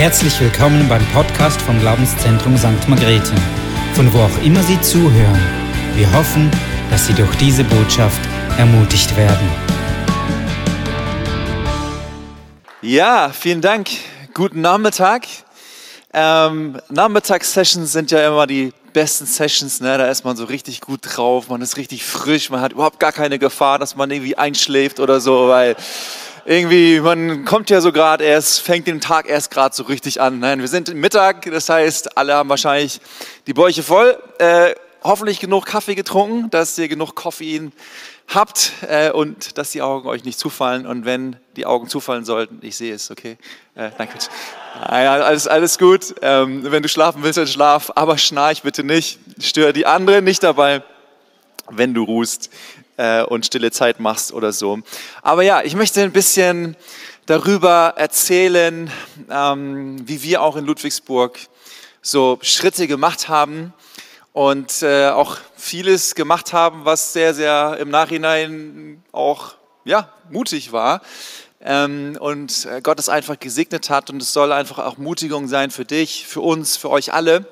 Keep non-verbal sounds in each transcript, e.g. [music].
Herzlich willkommen beim Podcast vom Glaubenszentrum St. Margrethe, von wo auch immer Sie zuhören. Wir hoffen, dass Sie durch diese Botschaft ermutigt werden. Ja, vielen Dank. Guten Nachmittag. Ähm, Nachmittagssessions sind ja immer die besten Sessions. Ne? Da ist man so richtig gut drauf, man ist richtig frisch, man hat überhaupt gar keine Gefahr, dass man irgendwie einschläft oder so, weil irgendwie, man kommt ja so gerade erst, fängt den Tag erst gerade so richtig an. Nein, wir sind Mittag, das heißt, alle haben wahrscheinlich die Bäuche voll. Äh, hoffentlich genug Kaffee getrunken, dass ihr genug Koffein habt äh, und dass die Augen euch nicht zufallen. Und wenn die Augen zufallen sollten, ich sehe es, okay? Äh, danke. Alles, alles gut. Ähm, wenn du schlafen willst, dann schlaf, aber schnarch bitte nicht. Störe die anderen nicht dabei, wenn du ruhst äh, und stille Zeit machst oder so. Aber ja, ich möchte ein bisschen darüber erzählen, ähm, wie wir auch in Ludwigsburg so Schritte gemacht haben und äh, auch vieles gemacht haben, was sehr, sehr im Nachhinein auch ja, mutig war. Ähm, und äh, Gott es einfach gesegnet hat und es soll einfach auch Mutigung sein für dich, für uns, für euch alle,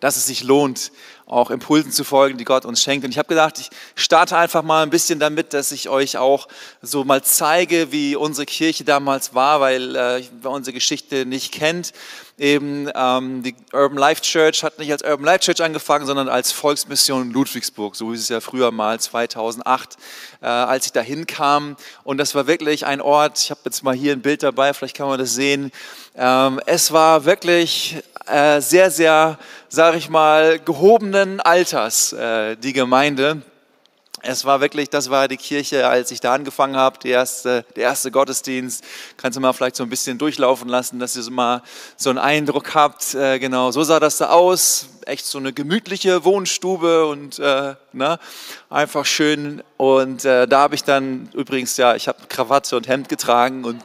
dass es sich lohnt, auch Impulsen zu folgen, die Gott uns schenkt. Und ich habe gedacht, ich starte einfach mal ein bisschen damit, dass ich euch auch so mal zeige, wie unsere Kirche damals war, weil äh, wer unsere Geschichte nicht kennt, eben ähm, die Urban Life Church hat nicht als Urban Life Church angefangen, sondern als Volksmission Ludwigsburg, so hieß es ja früher mal 2008, äh, als ich da hinkam. Und das war wirklich ein Ort, ich habe jetzt mal hier ein Bild dabei, vielleicht kann man das sehen. Ähm, es war wirklich äh, sehr, sehr, sage ich mal, gehobenen Alters, äh, die Gemeinde. Es war wirklich, das war die Kirche, als ich da angefangen habe, die erste, der erste Gottesdienst. Kannst du mal vielleicht so ein bisschen durchlaufen lassen, dass ihr so mal so einen Eindruck habt. Äh, genau, so sah das da aus. Echt so eine gemütliche Wohnstube und äh, ne, einfach schön. Und äh, da habe ich dann übrigens, ja, ich habe Krawatte und Hemd getragen und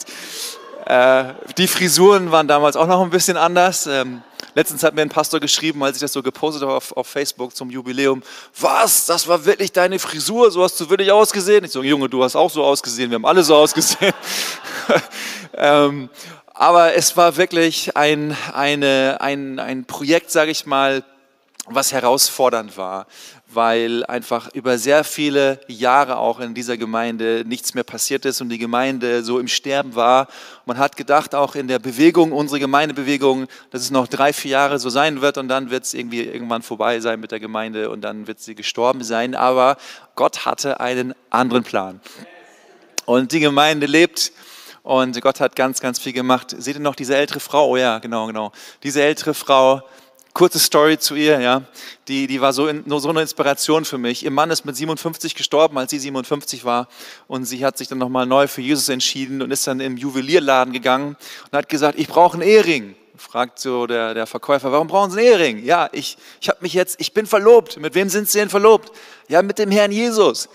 äh, die Frisuren waren damals auch noch ein bisschen anders. Ähm, Letztens hat mir ein Pastor geschrieben, als ich das so gepostet habe auf, auf, Facebook zum Jubiläum, was, das war wirklich deine Frisur, so hast du wirklich ausgesehen. Ich so, Junge, du hast auch so ausgesehen, wir haben alle so ausgesehen. [laughs] ähm, aber es war wirklich ein, eine, ein, ein Projekt, sage ich mal, was herausfordernd war, weil einfach über sehr viele Jahre auch in dieser Gemeinde nichts mehr passiert ist und die Gemeinde so im Sterben war. Man hat gedacht, auch in der Bewegung, unsere Gemeindebewegung, dass es noch drei, vier Jahre so sein wird und dann wird es irgendwie irgendwann vorbei sein mit der Gemeinde und dann wird sie gestorben sein. Aber Gott hatte einen anderen Plan. Und die Gemeinde lebt und Gott hat ganz, ganz viel gemacht. Seht ihr noch diese ältere Frau? Oh ja, genau, genau. Diese ältere Frau, Kurze Story zu ihr, ja. Die, die war so, in, so eine Inspiration für mich. Ihr Mann ist mit 57 gestorben, als sie 57 war. Und sie hat sich dann nochmal neu für Jesus entschieden und ist dann im Juwelierladen gegangen und hat gesagt, ich brauche einen Ehering. Fragt so der, der Verkäufer, warum brauchen Sie einen Ehering? Ja, ich, ich habe mich jetzt, ich bin verlobt. Mit wem sind Sie denn verlobt? Ja, mit dem Herrn Jesus.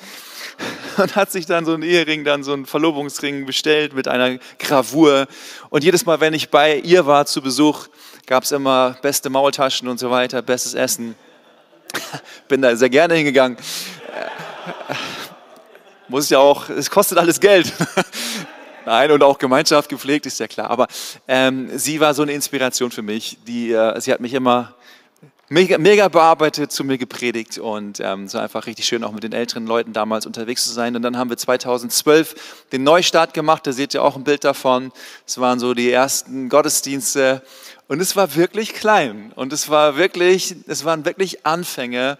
[laughs] Und hat sich dann so einen Ehering, dann so einen Verlobungsring bestellt mit einer Gravur. Und jedes Mal, wenn ich bei ihr war zu Besuch, gab es immer beste Maultaschen und so weiter, bestes Essen. [laughs] Bin da sehr gerne hingegangen. Muss ja auch, es kostet alles Geld. [laughs] Nein, und auch Gemeinschaft gepflegt, ist ja klar. Aber ähm, sie war so eine Inspiration für mich. Die, äh, sie hat mich immer mega, mega bearbeitet, zu mir gepredigt und ähm, war einfach richtig schön, auch mit den älteren Leuten damals unterwegs zu sein. Und dann haben wir 2012 den Neustart gemacht, da seht ihr auch ein Bild davon. Es waren so die ersten Gottesdienste und es war wirklich klein und es war wirklich, es waren wirklich Anfänge.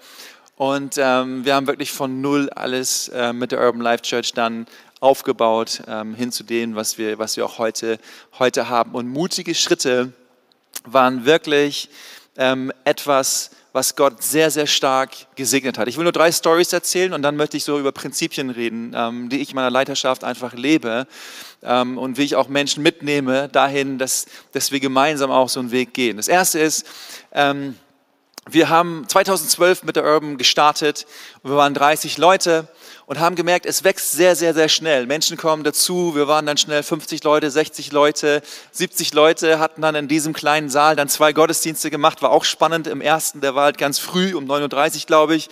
Und ähm, wir haben wirklich von null alles äh, mit der Urban Life Church dann aufgebaut, ähm, hin zu dem, was wir, was wir auch heute, heute haben. Und mutige Schritte waren wirklich ähm, etwas, was Gott sehr, sehr stark gesegnet hat. Ich will nur drei Stories erzählen und dann möchte ich so über Prinzipien reden, ähm, die ich in meiner Leiterschaft einfach lebe ähm, und wie ich auch Menschen mitnehme dahin, dass, dass wir gemeinsam auch so einen Weg gehen. Das erste ist, ähm, wir haben 2012 mit der Urban gestartet wir waren 30 Leute und haben gemerkt, es wächst sehr, sehr, sehr schnell. Menschen kommen dazu, wir waren dann schnell 50 Leute, 60 Leute, 70 Leute, hatten dann in diesem kleinen Saal dann zwei Gottesdienste gemacht, war auch spannend. Im ersten, der war halt ganz früh, um 39 glaube ich.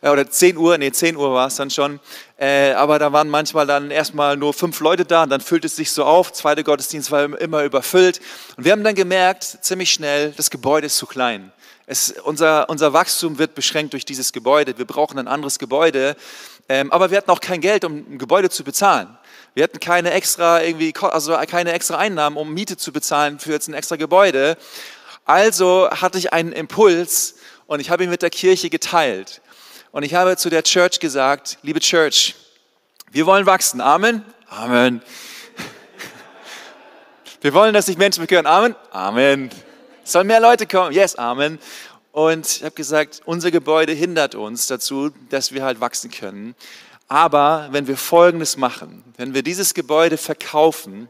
äh, oder 10 Uhr, nee, 10 Uhr war es dann schon. Äh, aber da waren manchmal dann erstmal nur fünf Leute da und dann füllt es sich so auf. Zweiter Gottesdienst war immer überfüllt. Und wir haben dann gemerkt, ziemlich schnell, das Gebäude ist zu klein. Es, unser, unser Wachstum wird beschränkt durch dieses Gebäude. Wir brauchen ein anderes Gebäude. Ähm, aber wir hatten auch kein Geld, um ein Gebäude zu bezahlen. Wir hatten keine extra, irgendwie, also keine extra Einnahmen, um Miete zu bezahlen für jetzt ein extra Gebäude. Also hatte ich einen Impuls und ich habe ihn mit der Kirche geteilt. Und ich habe zu der Church gesagt, liebe Church, wir wollen wachsen. Amen. Amen. [laughs] Wir wollen, dass sich Menschen bekehren. Amen. Amen. Sollen mehr Leute kommen. Yes, Amen. Und ich habe gesagt, unser Gebäude hindert uns dazu, dass wir halt wachsen können. Aber wenn wir Folgendes machen, wenn wir dieses Gebäude verkaufen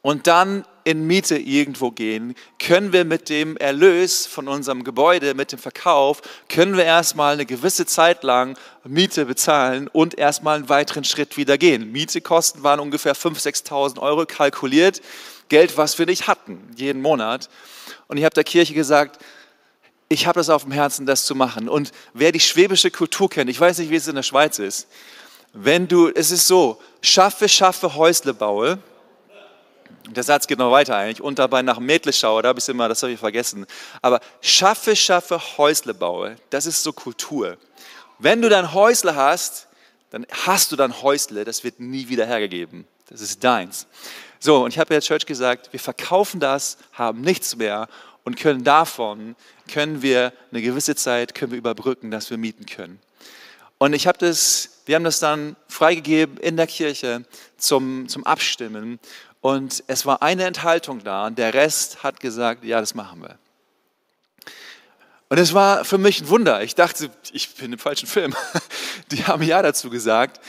und dann in Miete irgendwo gehen, können wir mit dem Erlös von unserem Gebäude, mit dem Verkauf, können wir erstmal eine gewisse Zeit lang Miete bezahlen und erstmal einen weiteren Schritt wieder gehen. Mietekosten waren ungefähr 5.000, 6.000 Euro kalkuliert. Geld, was wir nicht hatten, jeden Monat. Und ich habe der Kirche gesagt, ich habe das auf dem Herzen, das zu machen. Und wer die schwäbische Kultur kennt, ich weiß nicht, wie es in der Schweiz ist, wenn du, es ist so, schaffe, schaffe, Häusle baue. Der Satz geht noch weiter eigentlich. Und dabei nach Mädle schaue, da habe ich immer, das habe ich vergessen. Aber schaffe, schaffe, Häusle baue. Das ist so Kultur. Wenn du dann Häusle hast, dann hast du dann Häusle, das wird nie wieder hergegeben. Das ist deins. So, und ich habe der Church gesagt, wir verkaufen das, haben nichts mehr und können davon, können wir eine gewisse Zeit, können wir überbrücken, dass wir mieten können. Und ich habe das, wir haben das dann freigegeben in der Kirche zum, zum Abstimmen und es war eine Enthaltung da und der Rest hat gesagt, ja, das machen wir. Und es war für mich ein Wunder. Ich dachte, ich bin im falschen Film. [laughs] Die haben ja dazu gesagt.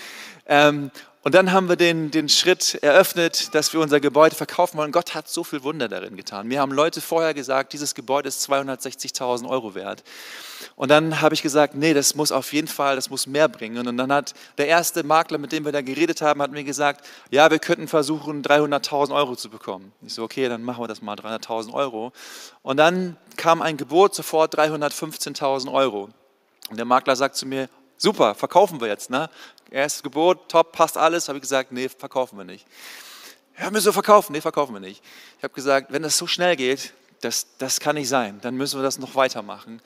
Und dann haben wir den, den Schritt eröffnet, dass wir unser Gebäude verkaufen wollen. Gott hat so viel Wunder darin getan. Mir haben Leute vorher gesagt, dieses Gebäude ist 260.000 Euro wert. Und dann habe ich gesagt, nee, das muss auf jeden Fall, das muss mehr bringen. Und dann hat der erste Makler, mit dem wir da geredet haben, hat mir gesagt, ja, wir könnten versuchen, 300.000 Euro zu bekommen. Ich so, okay, dann machen wir das mal, 300.000 Euro. Und dann kam ein Gebot, sofort 315.000 Euro. Und der Makler sagt zu mir, super, verkaufen wir jetzt. Ne? Erstes Gebot, top, passt alles. Habe ich gesagt, nee, verkaufen wir nicht. Ja, müssen wir verkaufen? Nee, verkaufen wir nicht. Ich habe gesagt, wenn das so schnell geht, das, das kann nicht sein. Dann müssen wir das noch weitermachen.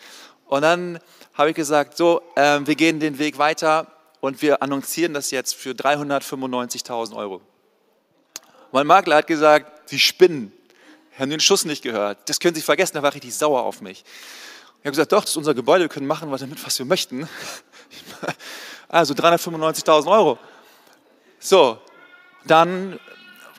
Und dann habe ich gesagt, so, äh, wir gehen den Weg weiter und wir annoncieren das jetzt für 395.000 Euro. Mein Makler hat gesagt, Sie spinnen. Haben den Schuss nicht gehört. Das können Sie vergessen, da war richtig sauer auf mich. Ich habe gesagt, doch, das ist unser Gebäude, wir können machen damit, was wir möchten. [laughs] Also 395.000 Euro. So, dann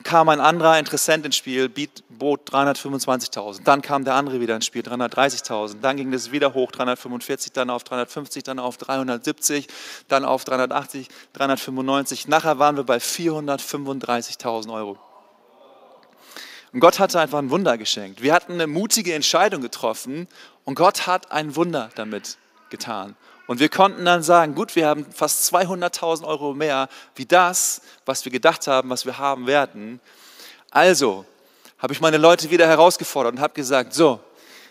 kam ein anderer Interessent ins Spiel, bot 325.000. Dann kam der andere wieder ins Spiel, 330.000. Dann ging das wieder hoch, 345, dann auf 350, dann auf 370, dann auf 380, 395. Nachher waren wir bei 435.000 Euro. Und Gott hatte einfach ein Wunder geschenkt. Wir hatten eine mutige Entscheidung getroffen und Gott hat ein Wunder damit getan. Und wir konnten dann sagen, gut, wir haben fast 200.000 Euro mehr wie das, was wir gedacht haben, was wir haben werden. Also habe ich meine Leute wieder herausgefordert und habe gesagt, so,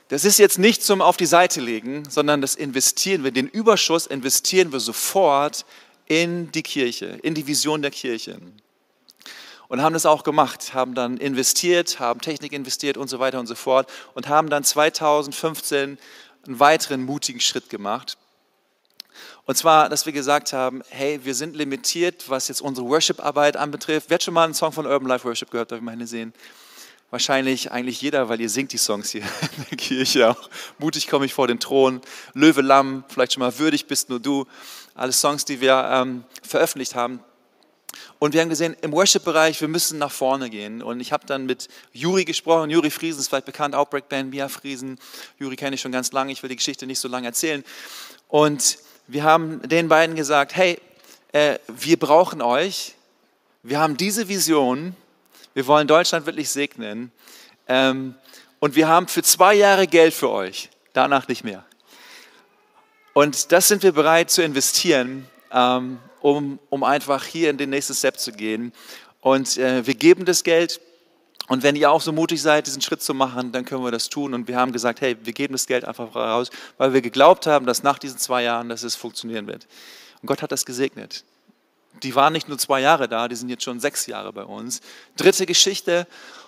das ist jetzt nicht zum auf die Seite legen, sondern das investieren wir, den Überschuss investieren wir sofort in die Kirche, in die Vision der Kirche. Und haben das auch gemacht, haben dann investiert, haben Technik investiert und so weiter und so fort und haben dann 2015 einen weiteren mutigen Schritt gemacht und zwar, dass wir gesagt haben, hey, wir sind limitiert, was jetzt unsere Worship-Arbeit anbetrifft. Wer hat schon mal einen Song von Urban Life Worship gehört? Darf ich mal Hände sehen? Wahrscheinlich eigentlich jeder, weil ihr singt die Songs hier [laughs] in der Kirche auch. Mutig komme ich vor den Thron, Löwe, Lamm, vielleicht schon mal würdig bist nur du. Alle Songs, die wir ähm, veröffentlicht haben. Und wir haben gesehen, im Worship-Bereich, wir müssen nach vorne gehen. Und ich habe dann mit Juri gesprochen. Juri Friesen ist vielleicht bekannt, Outbreak Band, Mia Friesen. Juri kenne ich schon ganz lange, ich will die Geschichte nicht so lange erzählen. Und wir haben den beiden gesagt, hey, äh, wir brauchen euch. Wir haben diese Vision. Wir wollen Deutschland wirklich segnen. Ähm, und wir haben für zwei Jahre Geld für euch. Danach nicht mehr. Und das sind wir bereit zu investieren, ähm, um, um einfach hier in den nächsten Step zu gehen. Und äh, wir geben das Geld Und wenn ihr auch so mutig seid, diesen Schritt zu machen, dann können wir das tun. Und wir haben gesagt, hey, wir geben das Geld einfach raus, weil wir geglaubt haben, dass nach diesen zwei Jahren, dass es funktionieren wird. Und Gott hat das gesegnet. Die waren nicht nur zwei Jahre da, die sind jetzt schon sechs Jahre bei uns. Dritte Geschichte,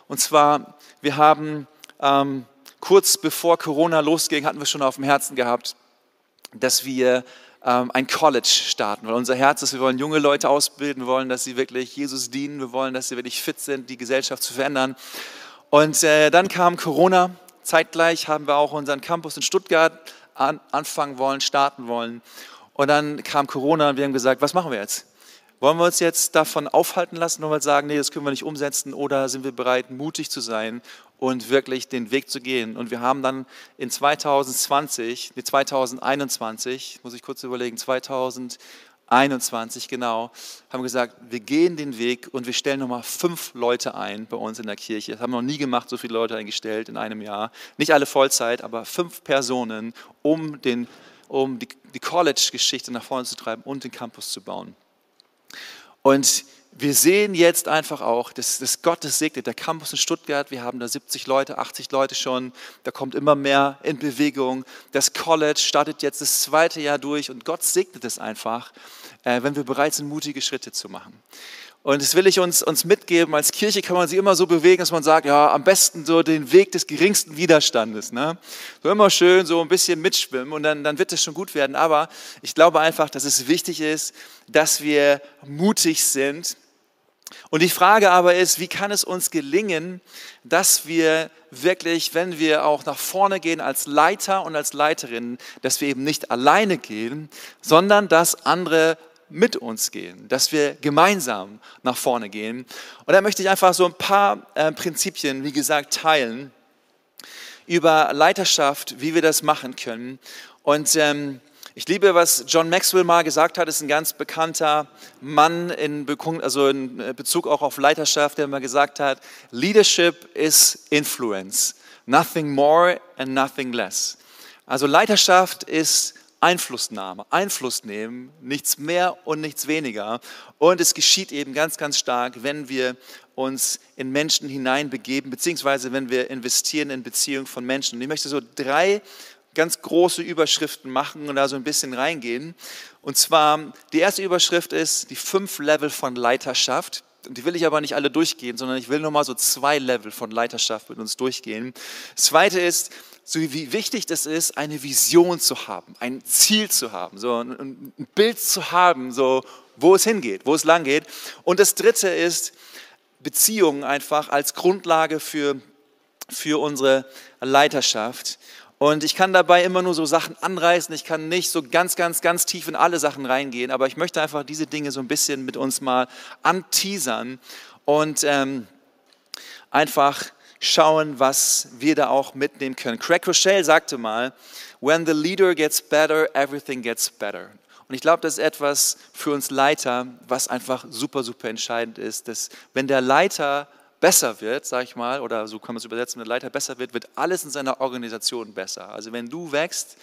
und zwar, wir haben ähm, kurz bevor Corona losging, hatten wir schon auf dem Herzen gehabt, dass wir ein College starten, weil unser Herz ist, wir wollen junge Leute ausbilden, wir wollen, dass sie wirklich Jesus dienen, wir wollen, dass sie wirklich fit sind, die Gesellschaft zu verändern. Und äh, dann kam Corona, zeitgleich haben wir auch unseren Campus in Stuttgart an, anfangen wollen, starten wollen. Und dann kam Corona und wir haben gesagt, was machen wir jetzt? Wollen wir uns jetzt davon aufhalten lassen und sagen, nee, das können wir nicht umsetzen oder sind wir bereit, mutig zu sein und wirklich den Weg zu gehen? Und wir haben dann in 2020, nee, 2021, muss ich kurz überlegen, 2021 genau, haben gesagt, wir gehen den Weg und wir stellen nochmal fünf Leute ein bei uns in der Kirche. Das haben wir noch nie gemacht, so viele Leute eingestellt in einem Jahr. Nicht alle Vollzeit, aber fünf Personen, um, den, um die, die College-Geschichte nach vorne zu treiben und den Campus zu bauen. Und wir sehen jetzt einfach auch, dass, dass Gott das segnet. Der Campus in Stuttgart, wir haben da 70 Leute, 80 Leute schon, da kommt immer mehr in Bewegung. Das College startet jetzt das zweite Jahr durch und Gott segnet es einfach, äh, wenn wir bereit sind, mutige Schritte zu machen. Und das will ich uns, uns mitgeben. Als Kirche kann man sich immer so bewegen, dass man sagt, ja, am besten so den Weg des geringsten Widerstandes. Ne? So immer schön so ein bisschen mitschwimmen und dann, dann wird es schon gut werden. Aber ich glaube einfach, dass es wichtig ist, dass wir mutig sind. Und die Frage aber ist, wie kann es uns gelingen, dass wir wirklich, wenn wir auch nach vorne gehen als Leiter und als Leiterin, dass wir eben nicht alleine gehen, sondern dass andere mit uns gehen, dass wir gemeinsam nach vorne gehen. Und da möchte ich einfach so ein paar äh, Prinzipien, wie gesagt, teilen über Leiterschaft, wie wir das machen können. Und ähm, ich liebe, was John Maxwell mal gesagt hat, ist ein ganz bekannter Mann in, also in Bezug auch auf Leiterschaft, der mal gesagt hat, Leadership is influence, nothing more and nothing less. Also Leiterschaft ist Einflussnahme, Einfluss nehmen, nichts mehr und nichts weniger. Und es geschieht eben ganz, ganz stark, wenn wir uns in Menschen hineinbegeben, beziehungsweise wenn wir investieren in Beziehungen von Menschen. Und ich möchte so drei ganz große Überschriften machen und da so ein bisschen reingehen. Und zwar, die erste Überschrift ist die fünf Level von Leiterschaft. Die will ich aber nicht alle durchgehen, sondern ich will nur mal so zwei Level von Leiterschaft mit uns durchgehen. Das zweite ist, so wie wichtig das ist, eine Vision zu haben, ein Ziel zu haben, so ein, Bild zu haben, so wo es hingeht, wo es lang geht. Und das Dritte ist Beziehungen einfach als Grundlage für, für unsere Leiterschaft. Und ich kann dabei immer nur so Sachen anreißen. Ich kann nicht so ganz, ganz, ganz tief in alle Sachen reingehen. Aber ich möchte einfach diese Dinge so ein bisschen mit uns mal anteasern und ähm, einfach schauen, was wir da auch mitnehmen können. Craig Rochelle sagte mal, when the leader gets better, everything gets better. Und ich glaube, das ist etwas für uns Leiter, was einfach super, super entscheidend ist, dass wenn der Leiter besser wird, sage ich mal, oder so kann man es übersetzen, wenn der Leiter besser wird, wird alles in seiner Organisation besser. Also wenn du wächst,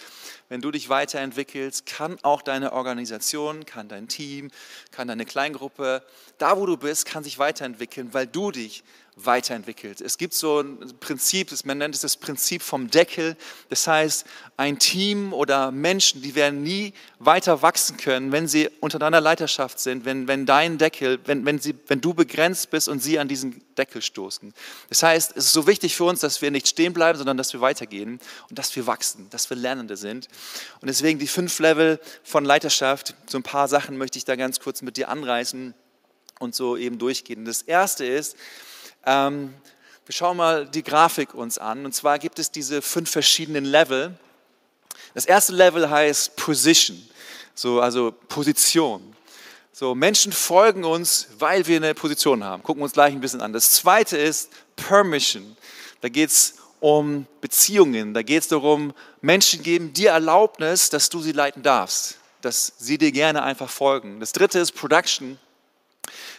wenn du dich weiterentwickelst, kann auch deine Organisation, kann dein Team, kann deine Kleingruppe, da wo du bist, kann sich weiterentwickeln, weil du dich weiterentwickelt. Es gibt so ein Prinzip, man nennt es das Prinzip vom Deckel. Das heißt, ein Team oder Menschen, die werden nie weiter wachsen können, wenn sie unter deiner Leiterschaft sind, wenn, wenn dein Deckel, wenn, wenn, sie, wenn du begrenzt bist und sie an diesen Deckel stoßen. Das heißt, es ist so wichtig für uns, dass wir nicht stehen bleiben, sondern dass wir weitergehen und dass wir wachsen, dass wir Lernende sind. Und deswegen die fünf Level von Leiterschaft, so ein paar Sachen möchte ich da ganz kurz mit dir anreißen und so eben durchgehen. Das erste ist, ähm, wir schauen mal die Grafik uns an. Und zwar gibt es diese fünf verschiedenen Level. Das erste Level heißt Position, so, also Position. So, Menschen folgen uns, weil wir eine Position haben. Gucken wir uns gleich ein bisschen an. Das zweite ist Permission. Da geht es um Beziehungen. Da geht es darum, Menschen geben dir Erlaubnis, dass du sie leiten darfst, dass sie dir gerne einfach folgen. Das dritte ist Production.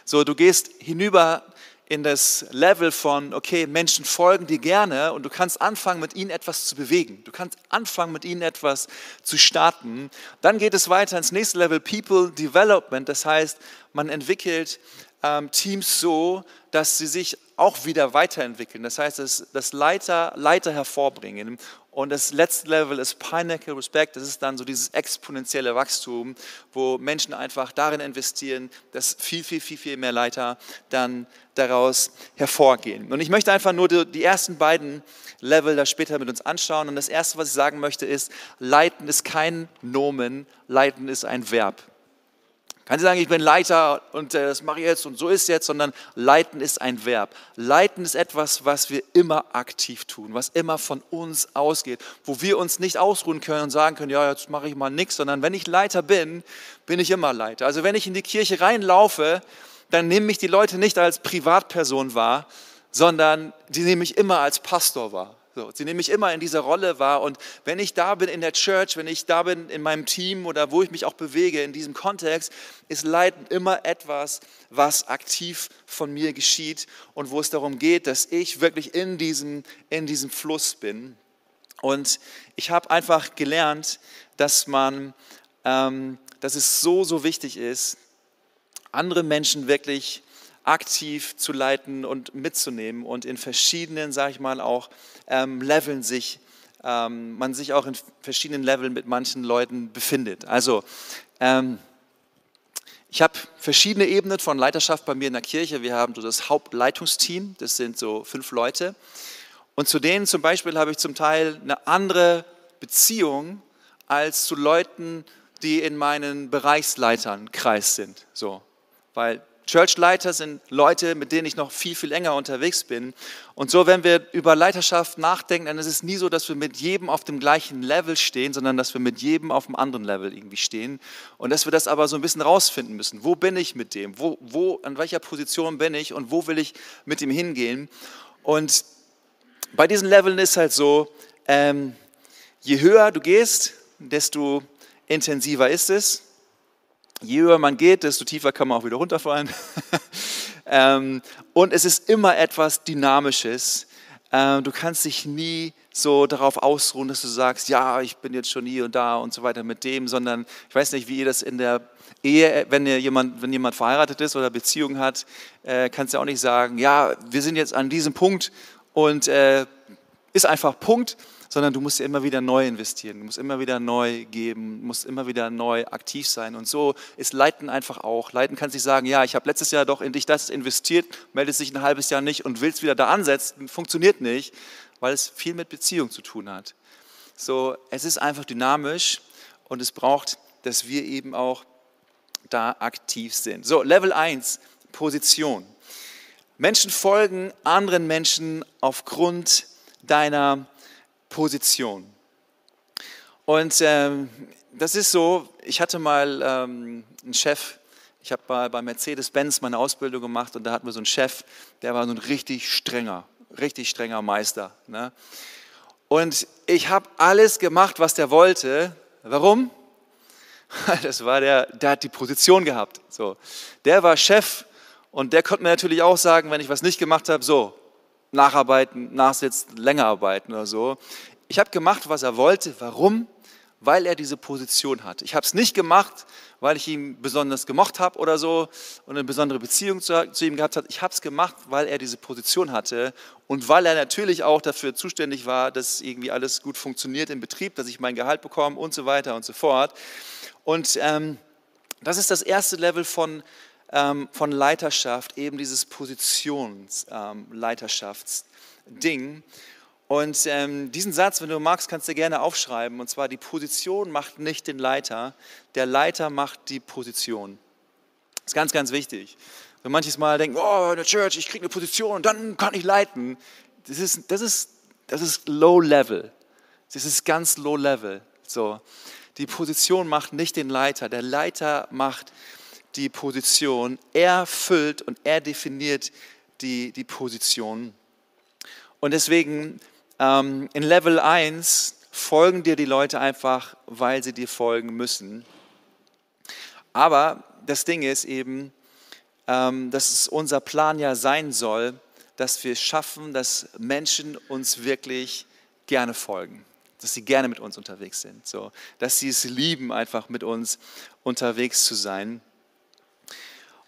So, du gehst hinüber in das Level von, okay, Menschen folgen dir gerne und du kannst anfangen, mit ihnen etwas zu bewegen. Du kannst anfangen, mit ihnen etwas zu starten. Dann geht es weiter ins nächste Level, People Development. Das heißt, man entwickelt ähm, Teams so, dass sie sich auch wieder weiterentwickeln. Das heißt, dass, dass Leiter Leiter hervorbringen. Und das letzte Level ist Pinnacle Respect. Das ist dann so dieses exponentielle Wachstum, wo Menschen einfach darin investieren, dass viel, viel, viel, viel mehr Leiter dann daraus hervorgehen. Und ich möchte einfach nur die, ersten beiden Level da später mit uns anschauen. Und das erste, was ich sagen möchte, ist, Leiten ist kein Nomen, Leiten ist ein Verb. Kann Sie sagen, ich bin Leiter und äh, das mache ich jetzt und so ist jetzt, sondern leiten ist ein Verb. Leiten ist etwas, was wir immer aktiv tun, was immer von uns ausgeht, wo wir uns nicht ausruhen können und sagen können, ja, jetzt mache ich mal nichts, sondern wenn ich Leiter bin, bin ich immer Leiter. Also wenn ich in die Kirche reinlaufe, dann nehmen mich die Leute nicht als Privatperson wahr, sondern die nehmen mich immer als Pastor wahr. So, sie nehme ich immer in dieser Rolle wahr. Und wenn ich da bin in der Church, wenn ich da bin in meinem Team oder wo ich mich auch bewege, in diesem Kontext, ist Leiden immer etwas, was aktiv von mir geschieht und wo es darum geht, dass ich wirklich in diesem, in diesem Fluss bin. Und ich habe einfach gelernt, dass man, ähm, dass es so, so wichtig ist, andere Menschen wirklich aktiv zu leiten und mitzunehmen und in verschiedenen, sage ich mal, auch ähm, Leveln sich, ähm, man sich auch in verschiedenen Leveln mit manchen Leuten befindet. Also ähm, ich habe verschiedene Ebenen von Leiterschaft bei mir in der Kirche. Wir haben so das Hauptleitungsteam, das sind so fünf Leute. Und zu denen zum Beispiel habe ich zum Teil eine andere Beziehung als zu Leuten, die in meinen Bereichsleiternkreis sind. So, weil Churchleiter sind Leute, mit denen ich noch viel, viel länger unterwegs bin. Und so, wenn wir über Leiterschaft nachdenken, dann ist es nie so, dass wir mit jedem auf dem gleichen Level stehen, sondern dass wir mit jedem auf einem anderen Level irgendwie stehen. Und dass wir das aber so ein bisschen rausfinden müssen. Wo bin ich mit dem? Wo, wo, an welcher Position bin ich und wo will ich mit ihm hingehen? Und bei diesen Leveln ist halt so, ähm, je höher du gehst, desto intensiver ist es. Je höher man geht, desto tiefer kann man auch wieder runterfallen. [laughs] Ähm, und es ist immer etwas Dynamisches. Ähm, du kannst dich nie so darauf ausruhen, dass du sagst, ja, ich bin jetzt schon hier und da und so weiter mit dem, sondern ich weiß nicht, wie ihr das in der Ehe, wenn jemand, wenn jemand verheiratet ist oder Beziehung hat, äh, kannst du auch nicht sagen, ja, wir sind jetzt an diesem Punkt und äh, ist einfach Punkt, sondern du musst ja immer wieder neu investieren, du musst immer wieder neu geben, musst immer wieder neu aktiv sein. Und so ist Leiten einfach auch. Leiten kann sich sagen, ja, ich habe letztes Jahr doch in dich das investiert, meldest sich ein halbes Jahr nicht und willst wieder da ansetzen, funktioniert nicht, weil es viel mit Beziehung zu tun hat. So, es ist einfach dynamisch und es braucht, dass wir eben auch da aktiv sind. So, Level 1, Position. Menschen folgen anderen Menschen aufgrund deiner Position. Und ähm, das ist so, ich hatte mal ähm, einen Chef, ich habe bei, bei Mercedes-Benz meine Ausbildung gemacht und da hatten wir so einen Chef, der war so ein richtig strenger, richtig strenger Meister. Ne? Und ich habe alles gemacht, was der wollte. Warum? [laughs] Das war der, der hat die Position gehabt. So, der war Chef und der konnte mir natürlich auch sagen, wenn ich was nicht gemacht habe, so, nacharbeiten, nachsitzen, länger arbeiten oder so. Ich habe gemacht, was er wollte. Warum? Weil er diese Position hat. Ich habe es nicht gemacht, weil ich ihn besonders gemocht habe oder so und eine besondere Beziehung zu, zu ihm gehabt habe. Ich habe es gemacht, weil er diese Position hatte und weil er natürlich auch dafür zuständig war, dass irgendwie alles gut funktioniert im Betrieb, dass ich mein Gehalt bekomme und so weiter und so fort. Und ähm, das ist das erste Level von ähm, von Leiterschaft, eben dieses Positionsleiterschaftsding. Ähm, und ähm, diesen Satz, wenn du magst, kannst du gerne aufschreiben. Und zwar, die Position macht nicht den Leiter, der Leiter macht die Position. Das ist ganz, ganz wichtig. Wenn manches Mal denken, oh, in der Church, ich kriege eine Position und dann kann ich leiten. Das ist, das ist, das ist low level. Das ist ganz low level. So. Die Position macht nicht den Leiter, der Leiter macht die Position, er füllt und er definiert die, die Position. Und deswegen ähm, in Level 1 folgen dir die Leute einfach, weil sie dir folgen müssen. Aber das Ding ist eben, ähm, dass es unser Plan ja sein soll, dass wir schaffen, dass Menschen uns wirklich gerne folgen, dass sie gerne mit uns unterwegs sind, so, dass sie es lieben, einfach mit uns unterwegs zu sein.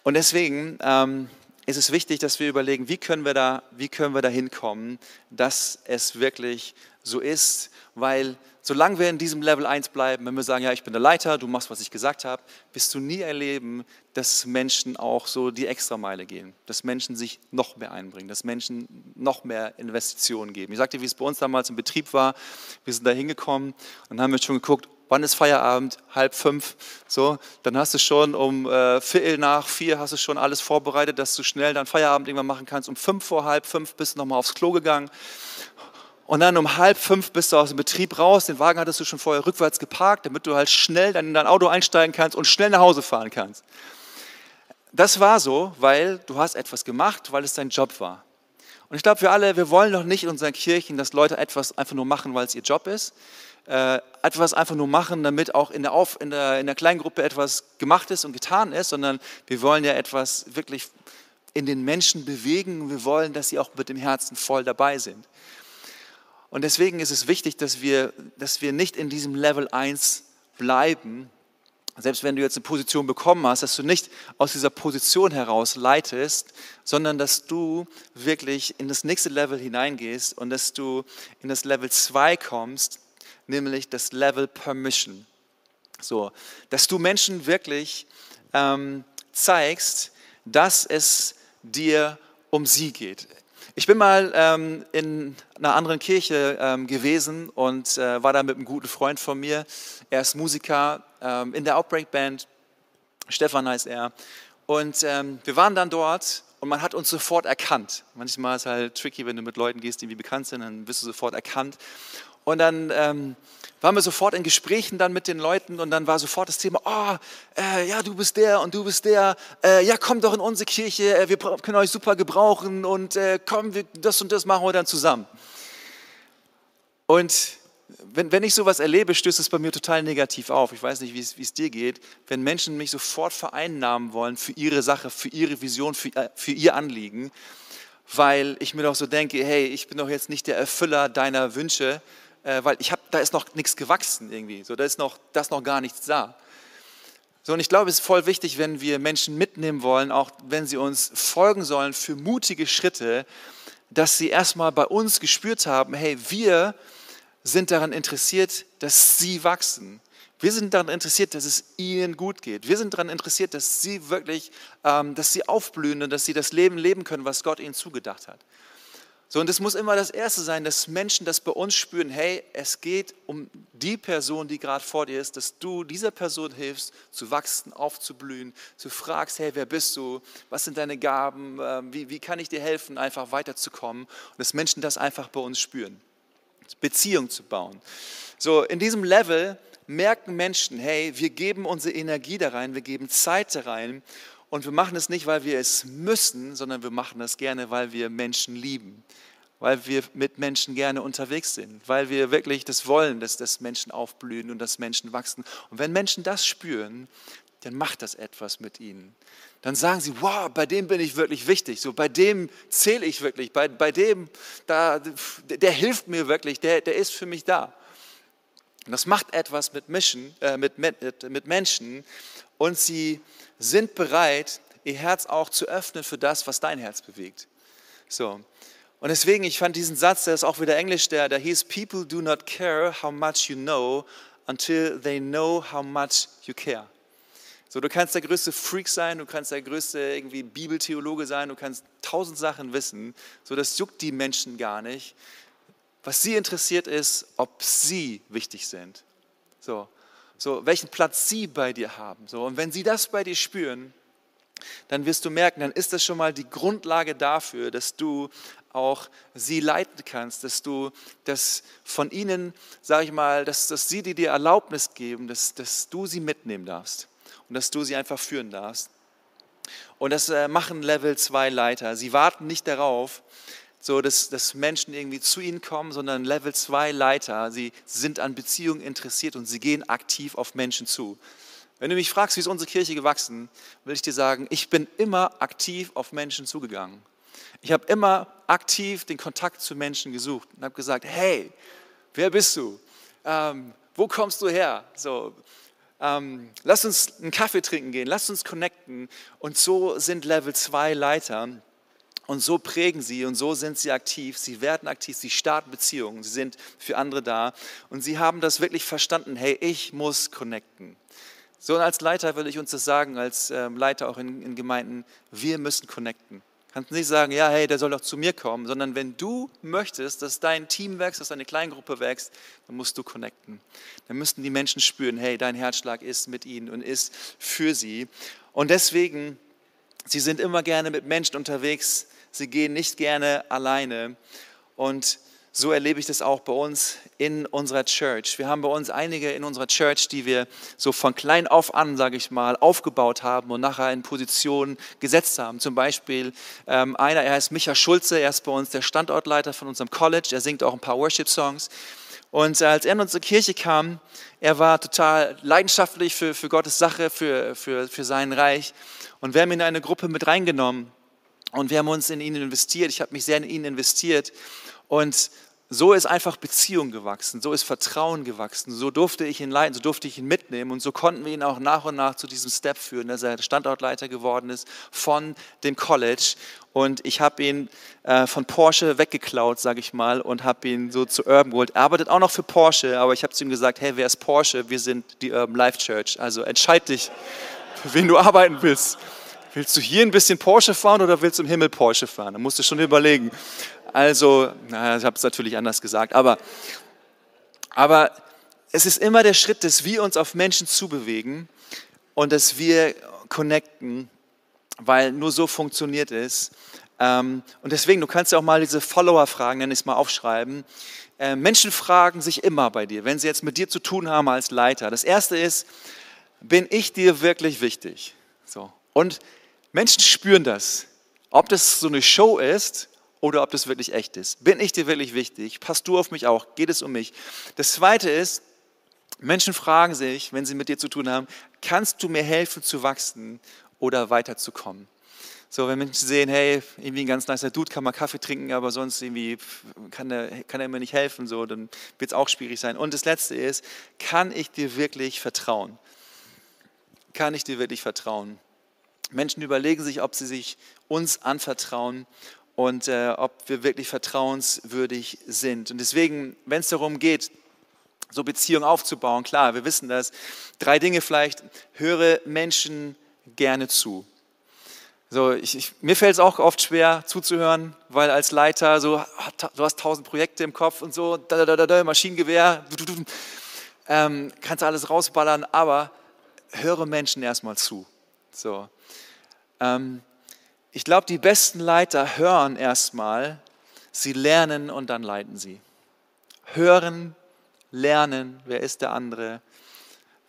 Und deswegen ähm, ist es wichtig, dass wir überlegen, wie können wir da, wie können wir da hinkommen, dass es wirklich so ist, weil solange wir in diesem Level 1 bleiben, wenn wir sagen, ja, ich bin der Leiter, du machst, was ich gesagt habe, wirst du nie erleben, dass Menschen auch so die Extrameile gehen, dass Menschen sich noch mehr einbringen, dass Menschen noch mehr Investitionen geben. Ich sagte, wie es bei uns damals im Betrieb war, wir sind da hingekommen und haben wir schon geguckt, wann ist Feierabend? Halb fünf. So, dann hast du schon um äh, Viertel nach vier hast du schon alles vorbereitet, dass du schnell dann Feierabend irgendwann machen kannst. Um fünf vor halb fünf bist du nochmal aufs Klo gegangen und dann um halb fünf bist du aus dem Betrieb raus. Den Wagen hattest du schon vorher rückwärts geparkt, damit du halt schnell dann in dein Auto einsteigen kannst und schnell nach Hause fahren kannst. Das war so, weil du hast etwas gemacht, weil es dein Job war. Und ich glaube, wir alle, wir wollen doch nicht in unseren Kirchen, dass Leute etwas einfach nur machen, weil es ihr Job ist. Äh, etwas einfach nur machen, damit auch in der, Auf, in, der, in der Kleingruppe etwas gemacht ist und getan ist, sondern wir wollen ja etwas wirklich in den Menschen bewegen. Wir wollen, dass sie auch mit dem Herzen voll dabei sind. Und deswegen ist es wichtig, dass wir, dass wir nicht in diesem Level 1 bleiben, selbst wenn du jetzt eine Position bekommen hast, dass du nicht aus dieser Position heraus leitest, sondern dass du wirklich in das nächste Level hineingehst und dass du in das Level 2 kommst, nämlich das Level Permission. So, dass du Menschen wirklich ähm, zeigst, dass es dir um sie geht. Ich bin mal ähm, in einer anderen Kirche ähm, gewesen und äh, war da mit einem guten Freund von mir. Er ist Musiker ähm, in der Outbreak Band. Stefan heißt er. Und ähm, wir waren dann dort und man hat uns sofort erkannt. Manchmal ist es halt tricky, wenn du mit Leuten gehst, die wie bekannt sind, dann wirst du sofort erkannt. Und dann ähm, waren wir sofort in Gesprächen dann mit den Leuten und dann war sofort das Thema, oh, äh, ja, du bist der und du bist der, äh, ja, komm doch in unsere Kirche, äh, wir können euch super gebrauchen und äh, komm, wir, das und das machen wir dann zusammen. Und wenn, wenn ich sowas erlebe, stößt es bei mir total negativ auf. Ich weiß nicht, wie es, dir geht. Wenn Menschen mich sofort vereinnahmen wollen für ihre Sache, für ihre Vision, für, äh, für ihr Anliegen, weil ich mir doch so denke, hey, ich bin doch jetzt nicht der Erfüller deiner Wünsche, äh, weil ich habe, da ist noch nichts gewachsen irgendwie, so da ist noch, da noch gar nichts da. So, und ich glaube, es ist voll wichtig, wenn wir Menschen mitnehmen wollen, auch wenn sie uns folgen sollen für mutige Schritte, dass sie erstmal bei uns gespürt haben, hey, wir sind daran interessiert, dass sie wachsen. Wir sind daran interessiert, dass es ihnen gut geht. Wir sind daran interessiert, dass sie wirklich, ähm, dass sie aufblühen und dass sie das Leben leben können, was Gott ihnen zugedacht hat. So, und es muss immer das Erste sein, dass Menschen das bei uns spüren, hey, es geht um die Person, die gerade vor dir ist, dass du dieser Person hilfst, zu wachsen, aufzublühen, zu fragst, hey, wer bist du, was sind deine Gaben, ähm, wie, wie kann ich dir helfen, einfach weiterzukommen? Und dass Menschen das einfach bei uns spüren, Beziehung zu bauen. So, in diesem Level merken Menschen, hey, wir geben unsere Energie da rein, wir geben Zeit da rein und wir machen es nicht, weil wir es müssen, sondern wir machen es gerne, weil wir Menschen lieben, weil wir mit Menschen gerne unterwegs sind, weil wir wirklich das wollen, dass, dass Menschen aufblühen und dass Menschen wachsen. Und wenn Menschen das spüren, dann macht das etwas mit ihnen. Dann sagen sie, wow, bei dem bin ich wirklich wichtig, so bei dem zähle ich wirklich, bei, bei dem, da, der hilft mir wirklich, der, der ist für mich da. Und das macht etwas mit, Mission, äh, mit, mit, mit Menschen und sie sind bereit, ihr Herz auch zu öffnen für das, was dein Herz bewegt. So. Und deswegen, ich fand diesen Satz, der ist auch wieder Englisch, der, der hieß, People do not care how much you know until they know how much you care. So, du kannst der größte Freak sein, du kannst der größte irgendwie Bibeltheologe sein, du kannst tausend Sachen wissen. So, das juckt die Menschen gar nicht. Was sie interessiert ist, ob sie wichtig sind. So, so welchen Platz sie bei dir haben. So, und wenn sie das bei dir spüren, dann wirst du merken, dann ist das schon mal die Grundlage dafür, dass du auch sie leiten kannst, dass du das von ihnen, sage ich mal, dass, dass sie dir Erlaubnis geben, dass, dass du sie mitnehmen darfst und dass du sie einfach führen darfst. Und das äh, machen Level 2 Leiter. Sie warten nicht darauf, so dass, dass Menschen irgendwie zu ihnen kommen, sondern Level 2 Leiter. Sie sind an Beziehungen interessiert und sie gehen aktiv auf Menschen zu. Wenn du mich fragst, wie ist unsere Kirche gewachsen, will ich dir sagen, ich bin immer aktiv auf Menschen zugegangen. Ich habe immer aktiv den Kontakt zu Menschen gesucht und habe gesagt, hey, wer bist du? Ähm, wo kommst du her? So, ähm, lasst uns einen Kaffee trinken gehen, lasst uns connecten. Und so sind Level 2 Leiter. Und so prägen sie und so sind sie aktiv. Sie werden aktiv, sie starten Beziehungen, sie sind für andere da. Und sie haben das wirklich verstanden, hey, ich muss connecten. So und als Leiter will ich uns das sagen, als ähm, Leiter auch in, in Gemeinden, wir müssen connecten. Kannst nicht sagen, ja, hey, der soll doch zu mir kommen, sondern wenn du möchtest, dass dein Team wächst, dass deine Kleingruppe wächst, dann musst du connecten. Dann müssten die Menschen spüren, hey, dein Herzschlag ist mit ihnen und ist für sie. Und deswegen, sie sind immer gerne mit Menschen unterwegs, sie gehen nicht gerne alleine. Und so erlebe ich das auch bei uns in unserer Church. Wir haben bei uns einige in unserer Church, die wir so von klein auf an, sage ich mal, aufgebaut haben und nachher in Positionen gesetzt haben. Zum Beispiel ähm, einer, er heißt Micha Schulze, er ist bei uns der Standortleiter von unserem College, er singt auch ein paar Worship-Songs. Und als er in unsere Kirche kam, er war total leidenschaftlich für, für Gottes Sache, für, für, für sein Reich. Und wir haben ihn in eine Gruppe mit reingenommen. Und wir haben uns in ihn investiert. Ich habe mich sehr in ihn investiert. Und so ist einfach Beziehung gewachsen, so ist Vertrauen gewachsen, so durfte ich ihn leiten, so durfte ich ihn mitnehmen und so konnten wir ihn auch nach und nach zu diesem Step führen, dass er Standortleiter geworden ist von dem College. Und ich habe ihn äh, von Porsche weggeklaut, sage ich mal, und habe ihn so zu Urban geholt. Er arbeitet auch noch für Porsche, aber ich habe zu ihm gesagt, hey, wer ist Porsche? Wir sind die Urban Life Church. Also entscheid dich, für wen du arbeiten willst. Willst du hier ein bisschen Porsche fahren oder willst du im Himmel Porsche fahren? Da musst du schon überlegen. Also, na, ich habe es natürlich anders gesagt, aber, aber es ist immer der Schritt, dass wir uns auf Menschen zubewegen und dass wir connecten, weil nur so funktioniert es. Ähm, und deswegen, du kannst ja auch mal diese Follower-Fragen, nenne ich es mal, aufschreiben. Äh, Menschen fragen sich immer bei dir, wenn sie jetzt mit dir zu tun haben als Leiter. Das erste ist, bin ich dir wirklich wichtig? So. Und Menschen spüren das. Ob das so eine Show ist oder ob das wirklich echt ist. Bin ich dir wirklich wichtig? Passt du auf mich auch? Geht es um mich? Das Zweite ist, Menschen fragen sich, wenn sie mit dir zu tun haben, kannst du mir helfen zu wachsen oder weiterzukommen? So, wenn Menschen sehen, hey, irgendwie ein ganz nicer Dude, kann mal Kaffee trinken, aber sonst irgendwie kann er, kann mir nicht helfen, so, dann wird es auch schwierig sein. Und das Letzte ist, kann ich dir wirklich vertrauen? Kann ich dir wirklich vertrauen? Menschen überlegen sich, ob sie sich uns anvertrauen und äh, ob wir wirklich vertrauenswürdig sind. Und deswegen, wenn es darum geht, so Beziehungen aufzubauen, klar, wir wissen das. Drei Dinge vielleicht, höre Menschen gerne zu. So, ich, ich, mir fällt es auch oft schwer zuzuhören, weil als Leiter so, du hast tausend Projekte im Kopf und so, da, da, da, da, Maschinengewehr, ähm, kannst alles rausballern, aber höre Menschen erstmal zu. So, ich glaube, die besten Leiter hören erstmal, sie lernen und dann leiten sie. Hören, lernen, wer ist der andere,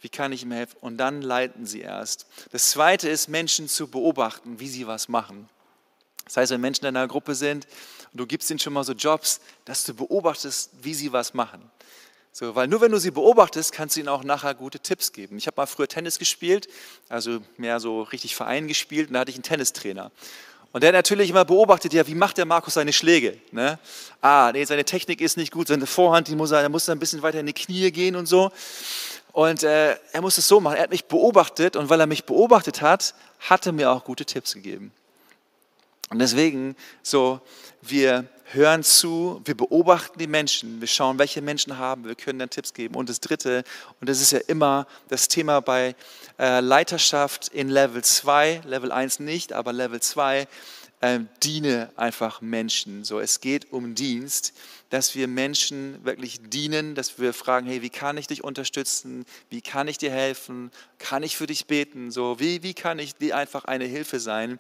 wie kann ich ihm helfen und dann leiten sie erst. Das Zweite ist, Menschen zu beobachten, wie sie was machen. Das heißt, wenn Menschen in einer Gruppe sind und du gibst ihnen schon mal so Jobs, dass du beobachtest, wie sie was machen. So, weil nur wenn du sie beobachtest, kannst du ihnen auch nachher gute Tipps geben. Ich habe mal früher Tennis gespielt, also mehr so richtig Verein gespielt, und da hatte ich einen Tennistrainer. Und der natürlich immer beobachtet, ja, wie macht der Markus seine Schläge? Ne? Ah, nee, seine Technik ist nicht gut, seine Vorhand, die muss er, er muss ein bisschen weiter in die Knie gehen und so. Und äh, er muss es so machen. Er hat mich beobachtet und weil er mich beobachtet hat, hat er mir auch gute Tipps gegeben. Und deswegen so, wir hören zu, wir beobachten die Menschen, wir schauen, welche Menschen haben, wir können dann Tipps geben. Und das Dritte, und das ist ja immer das Thema bei äh, Leiterschaft in Level 2, Level 1 nicht, aber Level 2, äh, diene einfach Menschen. So, es geht um Dienst, dass wir Menschen wirklich dienen, dass wir fragen, hey, wie kann ich dich unterstützen? Wie kann ich dir helfen? Kann ich für dich beten? So, wie, wie kann ich dir einfach eine Hilfe sein?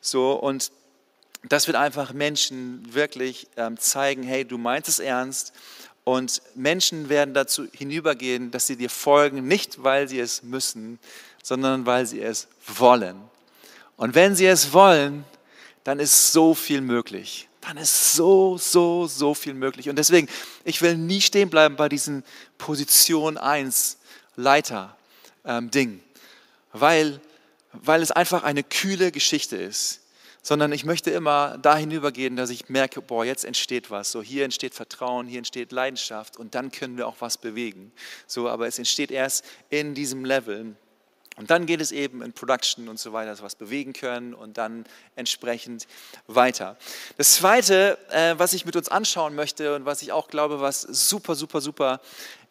So, und das wird einfach Menschen wirklich ähm, zeigen, hey, du meinst es ernst. Und Menschen werden dazu hinübergehen, dass sie dir folgen, nicht weil sie es müssen, sondern weil sie es wollen. Und wenn sie es wollen, dann ist so viel möglich. Dann ist so, so, so viel möglich. Und deswegen, ich will nie stehen bleiben bei diesem Position 1 Leiter-Ding, ähm, weil, weil es einfach eine kühle Geschichte ist sondern ich möchte immer dahin übergehen, dass ich merke, boah, jetzt entsteht was. So, hier entsteht Vertrauen, hier entsteht Leidenschaft und dann können wir auch was bewegen. So, aber es entsteht erst in diesem Level. Und dann geht es eben in Production und so weiter, dass wir was bewegen können und dann entsprechend weiter. Das Zweite, äh, was ich mit uns anschauen möchte und was ich auch glaube, was super, super, super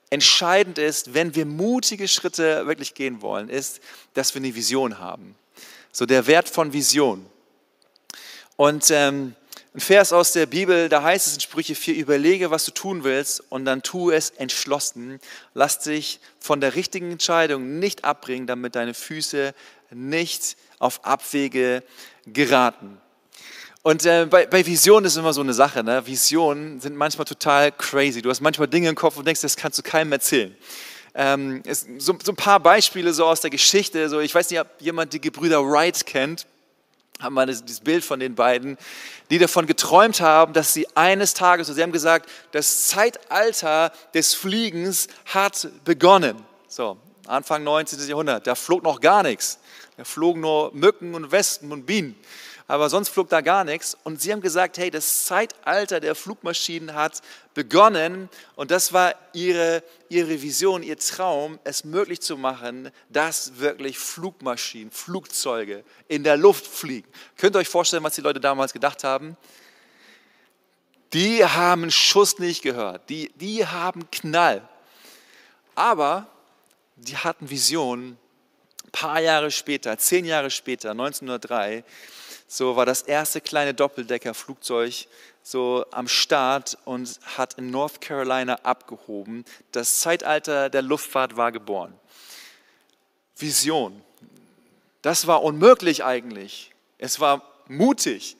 entscheidend ist, wenn wir mutige Schritte wirklich gehen wollen, ist, dass wir eine Vision haben. So der Wert von Vision. Und ähm, ein Vers aus der Bibel, da heißt es in Sprüche 4, überlege, was du tun willst und dann tu es entschlossen. Lass dich von der richtigen Entscheidung nicht abbringen, damit deine Füße nicht auf Abwege geraten. Und äh, bei, bei Visionen ist immer so eine Sache. Ne? Visionen sind manchmal total crazy. Du hast manchmal Dinge im Kopf und denkst, das kannst du keinem erzählen. Ähm, es, so, so, ein paar Beispiele so aus der Geschichte. So, ich weiß nicht, ob jemand die Gebrüder Wright kennt haben wir dieses Bild von den beiden, die davon geträumt haben, dass sie eines Tages, so sie haben gesagt, das Zeitalter des Fliegens hat begonnen. So, Anfang 19. Jahrhundert, da flog noch gar nichts. Da flogen nur Mücken und Wespen und Bienen aber sonst flog da gar nichts. Und sie haben gesagt, hey, das Zeitalter der Flugmaschinen hat begonnen und das war ihre, ihre Vision, ihr Traum, es möglich zu machen, dass wirklich Flugmaschinen, Flugzeuge in der Luft fliegen. Könnt ihr euch vorstellen, was die Leute damals gedacht haben? Die haben Schuss nicht gehört, die, die haben Knall. Aber die hatten Visionen, ein paar Jahre später, zehn Jahre später, 1903, so war das erste kleine Doppeldeckerflugzeug so am Start und hat in North Carolina abgehoben. Das Zeitalter der Luftfahrt war geboren. Vision. Das war unmöglich eigentlich. Es war mutig.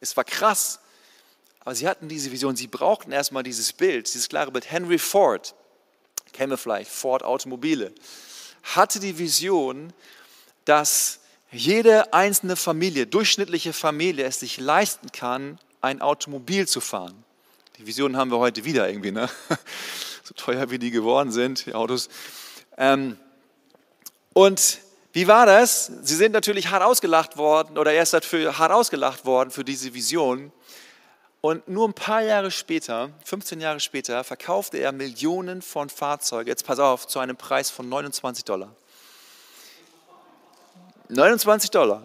Es war krass. Aber sie hatten diese Vision. Sie brauchten erstmal dieses Bild, dieses klare Bild. Henry Ford, kennen wir vielleicht, Ford Automobile, hatte die Vision, dass jede einzelne Familie, durchschnittliche Familie es sich leisten kann, ein Automobil zu fahren. Die Visionen haben wir heute wieder irgendwie, ne? [laughs] so teuer wie die geworden sind, die Autos. Ähm, und wie war das? Sie sind natürlich hart ausgelacht worden oder er ist dafür hart ausgelacht worden für diese Vision. Und nur ein paar Jahre später, 15 Jahre später, verkaufte er Millionen von Fahrzeugen, jetzt pass auf, zu einem Preis von 29 Dollar. 29 Dollar.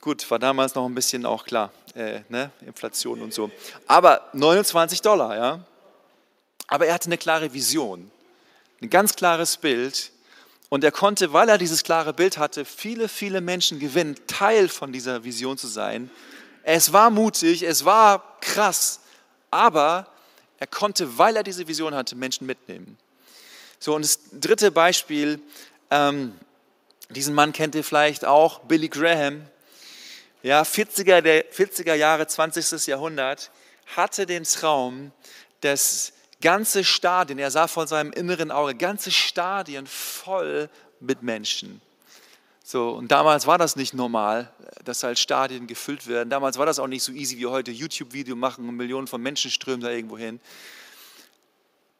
Gut, war damals noch ein bisschen auch klar, äh, ne? Inflation und so. Aber 29 Dollar, ja. Aber er hatte eine klare Vision, ein ganz klares Bild. Und er konnte, weil er dieses klare Bild hatte, viele, viele Menschen gewinnen, Teil von dieser Vision zu sein. Es war mutig, es war krass, aber er konnte, weil er diese Vision hatte, Menschen mitnehmen. So, und das dritte Beispiel, ähm, diesen Mann kennt ihr vielleicht auch, Billy Graham. Ja, 40er, der 40er Jahre, 20. Jahrhundert, hatte den Traum, dass ganze Stadien, er sah vor seinem inneren Auge, ganze Stadien voll mit Menschen. So, und damals war das nicht normal, dass halt Stadien gefüllt werden. Damals war das auch nicht so easy wie heute YouTube-Video machen und Millionen von Menschen strömen da irgendwo hin.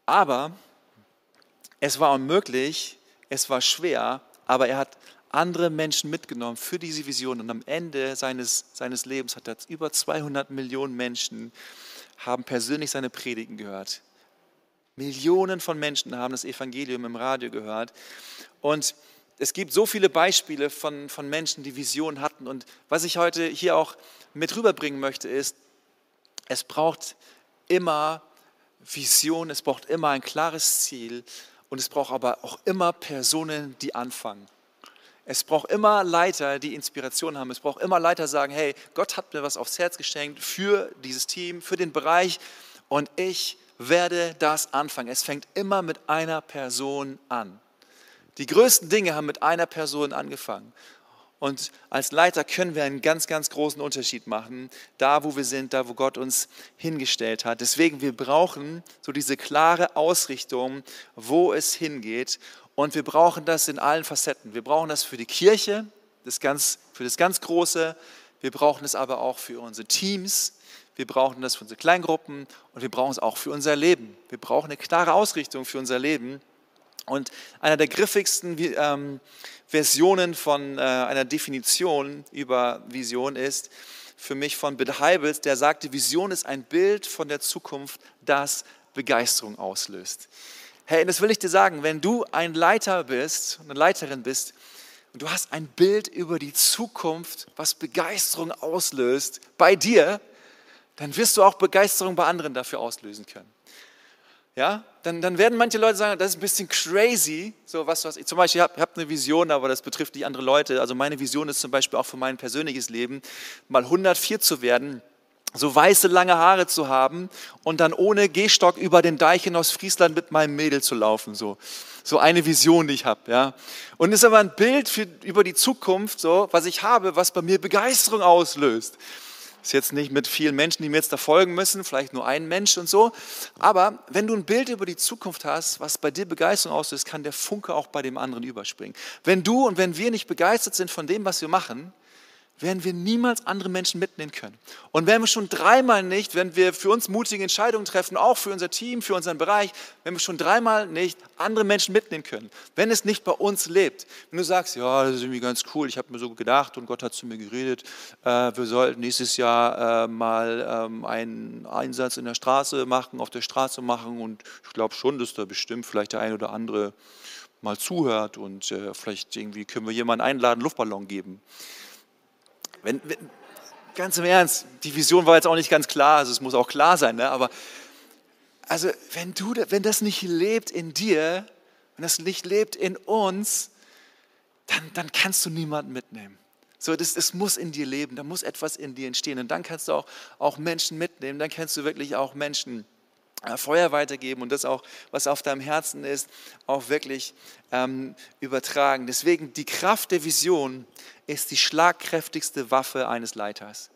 Aber es war unmöglich, es war schwer, aber er hat andere Menschen mitgenommen für diese Vision. Und am Ende seines, seines Lebens hat er über 200 Millionen Menschen haben persönlich seine Predigen gehört. Millionen von Menschen haben das Evangelium im Radio gehört. Und es gibt so viele Beispiele von, von Menschen, die Visionen hatten. Und was ich heute hier auch mit rüberbringen möchte ist, es braucht immer Vision, es braucht immer ein klares Ziel und es braucht aber auch immer Personen, die anfangen. Es braucht immer Leiter, die Inspiration haben. Es braucht immer Leiter, die sagen, hey, Gott hat mir was aufs Herz geschenkt für dieses Team, für den Bereich und ich werde das anfangen. Es fängt immer mit einer Person an. Die größten Dinge haben mit einer Person angefangen. Und als Leiter können wir einen ganz, ganz großen Unterschied machen, da wo wir sind, da wo Gott uns hingestellt hat. Deswegen, wir brauchen so diese klare Ausrichtung, wo es hingeht. Und wir brauchen das in allen Facetten. Wir brauchen das für die Kirche, das ganz, für das ganz Große. Wir brauchen es aber auch für unsere Teams. Wir brauchen das für unsere Kleingruppen und wir brauchen es auch für unser Leben. Wir brauchen eine klare Ausrichtung für unser Leben. Und einer der griffigsten ähm, Versionen von äh, einer Definition über Vision ist für mich von Bill Heibels, der sagte, Vision ist ein Bild von der Zukunft, das Begeisterung auslöst. Hey, das will ich dir sagen, wenn du ein Leiter bist, eine Leiterin bist, und du hast ein Bild über die Zukunft, was Begeisterung auslöst bei dir, dann wirst du auch Begeisterung bei anderen dafür auslösen können. Ja, dann, dann werden manche Leute sagen, das ist ein bisschen crazy. So was, was ich zum Beispiel habe hab eine Vision, aber das betrifft nicht andere Leute. Also meine Vision ist zum Beispiel auch für mein persönliches Leben, mal 104 zu werden so weiße lange Haare zu haben und dann ohne Gehstock über den Deich in Ostfriesland mit meinem Mädel zu laufen. So, so eine Vision, die ich habe. Ja. Und ist aber ein Bild für, über die Zukunft, so, was ich habe, was bei mir Begeisterung auslöst. Ist jetzt nicht mit vielen Menschen, die mir jetzt da folgen müssen, vielleicht nur ein Mensch und so. Aber wenn du ein Bild über die Zukunft hast, was bei dir Begeisterung auslöst, kann der Funke auch bei dem anderen überspringen. Wenn du und wenn wir nicht begeistert sind von dem, was wir machen, werden wir niemals andere Menschen mitnehmen können. Und wenn wir schon dreimal nicht, wenn wir für uns mutige Entscheidungen treffen, auch für unser Team, für unseren Bereich, wenn wir schon dreimal nicht andere Menschen mitnehmen können, wenn es nicht bei uns lebt, wenn du sagst, ja, das ist irgendwie ganz cool, ich habe mir so gedacht und Gott hat zu mir geredet, äh, wir sollten nächstes Jahr äh, mal ähm, einen Einsatz in der Straße machen, auf der Straße machen und ich glaube schon, dass da bestimmt vielleicht der ein oder andere mal zuhört und äh, vielleicht irgendwie können wir jemanden einladen, Luftballon geben. Wenn, wenn, ganz im Ernst, die Vision war jetzt auch nicht ganz klar, also es muss auch klar sein, ne? aber also wenn, du, wenn das nicht lebt in dir, wenn das nicht lebt in uns, dann, dann kannst du niemanden mitnehmen. So, das, das muss in dir leben, da muss etwas in dir entstehen und dann kannst du auch, auch Menschen mitnehmen, dann kannst du wirklich auch Menschen mitnehmen Feuer weitergeben und das auch, was auf deinem Herzen ist, auch wirklich ähm, übertragen. Deswegen die Kraft der Vision ist die schlagkräftigste Waffe eines Leiters.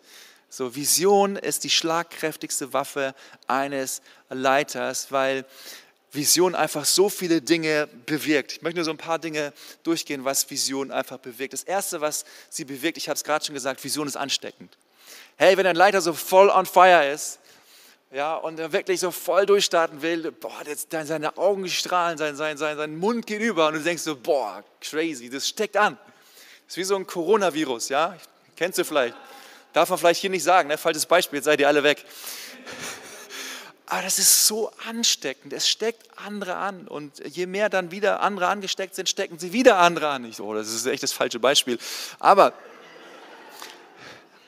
So, Vision ist die schlagkräftigste Waffe eines Leiters, weil Vision einfach so viele Dinge bewirkt. Ich möchte nur so ein paar Dinge durchgehen, was Vision einfach bewirkt. Das Erste, was sie bewirkt, ich habe es gerade schon gesagt, Vision ist ansteckend. Hey, wenn ein Leiter so voll on fire ist, ja, und er wirklich so voll durchstarten will, boah, jetzt, seine Augen strahlen, sein, sein, sein, sein Mund geht über und du denkst so, boah, crazy, das steckt an. Das ist wie so ein Coronavirus, ja, kennst du vielleicht. Darf man vielleicht hier nicht sagen, ne? falsches Beispiel, jetzt seid ihr alle weg. [laughs] Aber das ist so ansteckend, es steckt andere an und je mehr dann wieder andere angesteckt sind, stecken sie wieder andere an. Ich, oh, das ist echt das falsche Beispiel. Aber,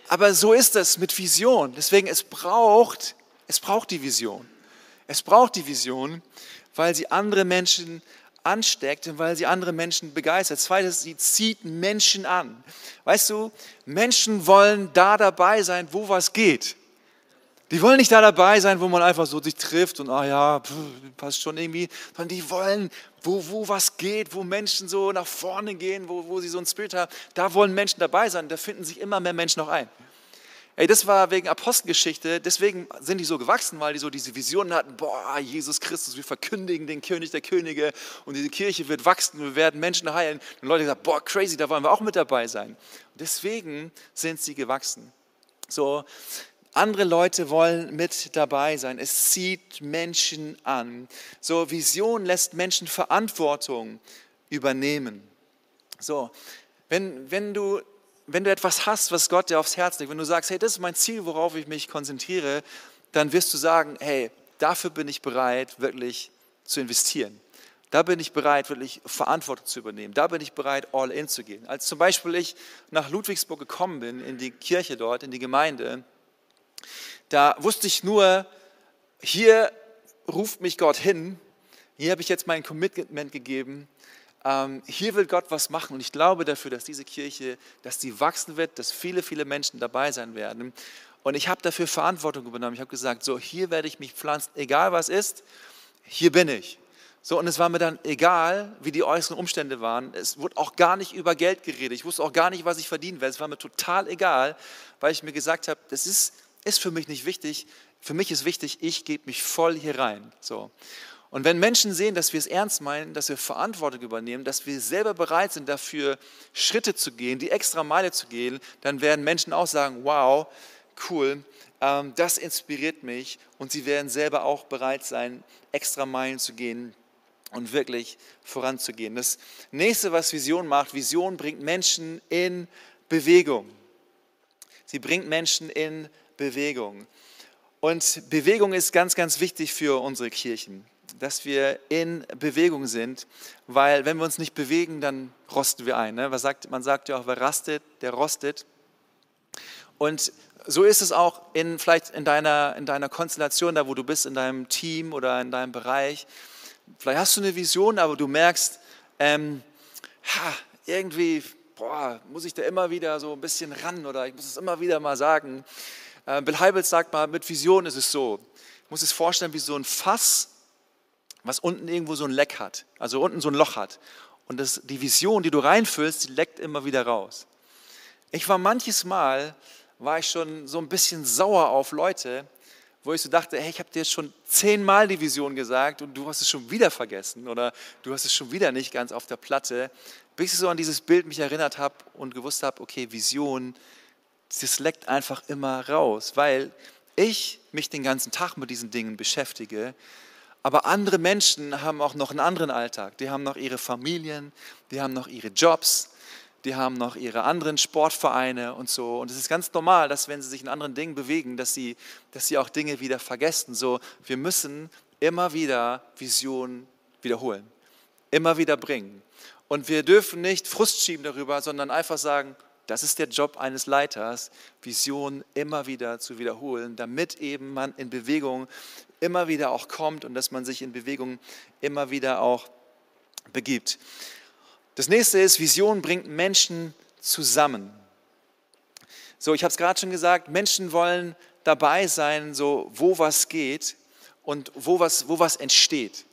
aber so ist es mit Vision. Deswegen, es braucht es braucht die Vision. Es braucht die Vision, weil sie andere Menschen ansteckt und weil sie andere Menschen begeistert. Zweitens, sie zieht Menschen an. Weißt du, Menschen wollen da dabei sein, wo was geht. Die wollen nicht da dabei sein, wo man einfach so sich trifft und, ah ja, passt schon irgendwie, sondern die wollen, wo, wo was geht, wo Menschen so nach vorne gehen, wo, wo sie so ein Spirit haben, da wollen Menschen dabei sein. Da finden sich immer mehr Menschen noch ein. Ey, das war wegen Apostelgeschichte, deswegen sind die so gewachsen, weil die so diese Visionen hatten, boah, Jesus Christus, wir verkündigen den König der Könige und diese Kirche wird wachsen, wir werden Menschen heilen. Und Leute gesagt, boah, crazy, da wollen wir auch mit dabei sein. Und deswegen sind sie gewachsen. So, andere Leute wollen mit dabei sein. Es zieht Menschen an. So, Vision lässt Menschen Verantwortung übernehmen. So, wenn, wenn du wenn du etwas hast, was Gott dir aufs Herz legt, wenn du sagst, hey, das ist mein Ziel, worauf ich mich konzentriere, dann wirst du sagen, hey, dafür bin ich bereit, wirklich zu investieren. Da bin ich bereit, wirklich Verantwortung zu übernehmen. Da bin ich bereit, all in zu gehen. Als zum Beispiel ich nach Ludwigsburg gekommen bin, in die Kirche dort, in die Gemeinde, da wusste ich nur, hier ruft mich Gott hin, hier habe ich jetzt mein Commitment gegeben, hier will Gott was machen und ich glaube dafür, dass diese Kirche, dass die wachsen wird, dass viele, viele Menschen dabei sein werden. Und ich habe dafür Verantwortung übernommen. Ich habe gesagt, so hier werde ich mich pflanzen, egal was ist, hier bin ich. So, und es war mir dann egal, wie die äußeren Umstände waren. Es wurde auch gar nicht über Geld geredet. Ich wusste auch gar nicht, was ich verdienen werde. Es war mir total egal, weil ich mir gesagt habe, das ist, ist für mich nicht wichtig. Für mich ist wichtig, ich gebe mich voll hier rein. So. Und wenn Menschen sehen, dass wir es ernst meinen, dass wir Verantwortung übernehmen, dass wir selber bereit sind, dafür Schritte zu gehen, die extra Meile zu gehen, dann werden Menschen auch sagen, wow, cool, ähm, das inspiriert mich und sie werden selber auch bereit sein, extra Meilen zu gehen und wirklich voranzugehen. Das nächste, was Vision macht, Vision bringt Menschen in Bewegung. Sie bringt Menschen in Bewegung. Und Bewegung ist ganz, ganz wichtig für unsere Kirchen, dass wir in Bewegung sind, weil wenn wir uns nicht bewegen, dann rosten wir ein. Ne? Was sagt, man sagt ja auch, wer rastet, der rostet. Und so ist es auch in, vielleicht in deiner, in deiner Konstellation, da wo du bist, in deinem Team oder in deinem Bereich. Vielleicht hast du eine Vision, aber du merkst, ähm, ha, irgendwie boah, muss ich da immer wieder so ein bisschen ran oder ich muss es immer wieder mal sagen. Äh, Bill Heibels sagt mal, mit Vision ist es so. Ich muss es vorstellen wie so ein Fass, was unten irgendwo so ein Leck hat, also unten so ein Loch hat. Und das, die Vision, die du reinfüllst, die leckt immer wieder raus. Ich war manches Mal, war ich schon so ein bisschen sauer auf Leute, wo ich so dachte, hey, ich habe dir jetzt schon zehnmal die Vision gesagt und du hast es schon wieder vergessen oder du hast es schon wieder nicht ganz auf der Platte, bis ich so an dieses Bild mich erinnert habe und gewusst habe, okay, Vision, das leckt einfach immer raus, weil ich mich den ganzen Tag mit diesen Dingen beschäftige, aber andere Menschen haben auch noch einen anderen Alltag. Die haben noch ihre Familien, die haben noch ihre Jobs, die haben noch ihre anderen Sportvereine und so. Und es ist ganz normal, dass wenn sie sich in anderen Dingen bewegen, dass sie, dass sie auch Dinge wieder vergessen. So, wir müssen immer wieder Visionen wiederholen, immer wieder bringen. Und wir dürfen nicht Frust schieben darüber, sondern einfach sagen, das ist der Job eines Leiters, Visionen immer wieder zu wiederholen, damit eben man in Bewegung immer wieder auch kommt und dass man sich in Bewegung immer wieder auch begibt. Das nächste ist, Vision bringt Menschen zusammen. So, ich habe es gerade schon gesagt, Menschen wollen dabei sein, so wo was geht und wo was, wo was entsteht.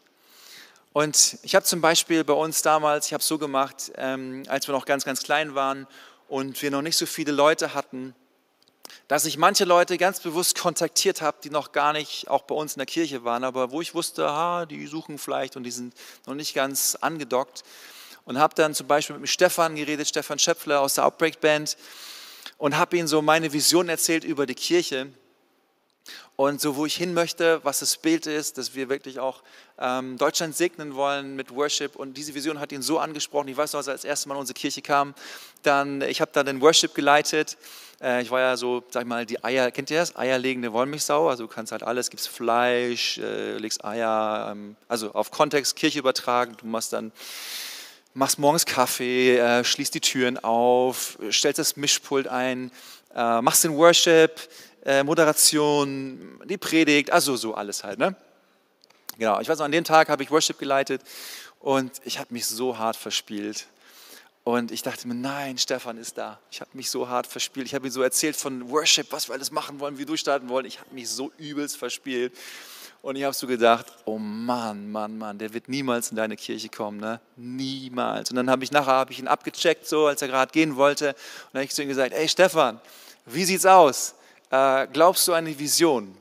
Und ich habe zum Beispiel bei uns damals, ich habe es so gemacht, ähm, als wir noch ganz, ganz klein waren und wir noch nicht so viele Leute hatten, dass ich manche Leute ganz bewusst kontaktiert habe, die noch gar nicht auch bei uns in der Kirche waren, aber wo ich wusste, aha, die suchen vielleicht und die sind noch nicht ganz angedockt. Und habe dann zum Beispiel mit Stefan geredet, Stefan Schöpfler aus der Outbreak Band und habe ihm so meine Vision erzählt über die Kirche und so wo ich hin möchte, was das Bild ist, dass wir wirklich auch ähm, Deutschland segnen wollen mit Worship und diese Vision hat ihn so angesprochen. Ich weiß noch, als er das erste Mal in unsere Kirche kam, dann ich habe da den Worship geleitet. Äh, ich war ja so, sag ich mal, die Eier, kennt ihr das? Eierlegende Wollmilchsau. Also du kannst halt alles, gibst Fleisch, äh, legst Eier, ähm, also auf Kontext Kirche übertragen. Du machst dann machst morgens Kaffee, äh, schließt die Türen auf, stellst das Mischpult ein, äh, machst den Worship, äh, Moderation, die Predigt, also so alles halt. Ne? Genau, ich weiß noch, an dem Tag habe ich Worship geleitet und ich habe mich so hart verspielt. Und ich dachte mir, nein, Stefan ist da. Ich habe mich so hart verspielt. Ich habe ihm so erzählt von Worship, was wir alles machen wollen, wie wir durchstarten wollen. Ich habe mich so übelst verspielt. Und ich habe so gedacht, oh Mann, Mann, Mann, der wird niemals in deine Kirche kommen, ne? Niemals. Und dann habe ich nachher hab ich ihn abgecheckt, so als er gerade gehen wollte. Und dann habe ich zu ihm gesagt, hey Stefan, wie sieht's aus? Äh, glaubst du an die Vision?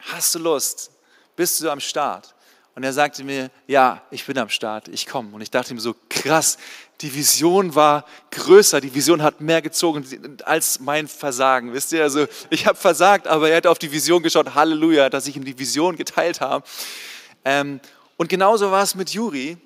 Hast du Lust? Bist du am Start? Und er sagte mir, ja, ich bin am Start, ich komme. Und ich dachte mir so, krass, die Vision war größer, die Vision hat mehr gezogen als mein Versagen. Wisst ihr, also ich habe versagt, aber er hat auf die Vision geschaut, Halleluja, dass ich ihm die Vision geteilt habe. Ähm, und genauso war es mit Juri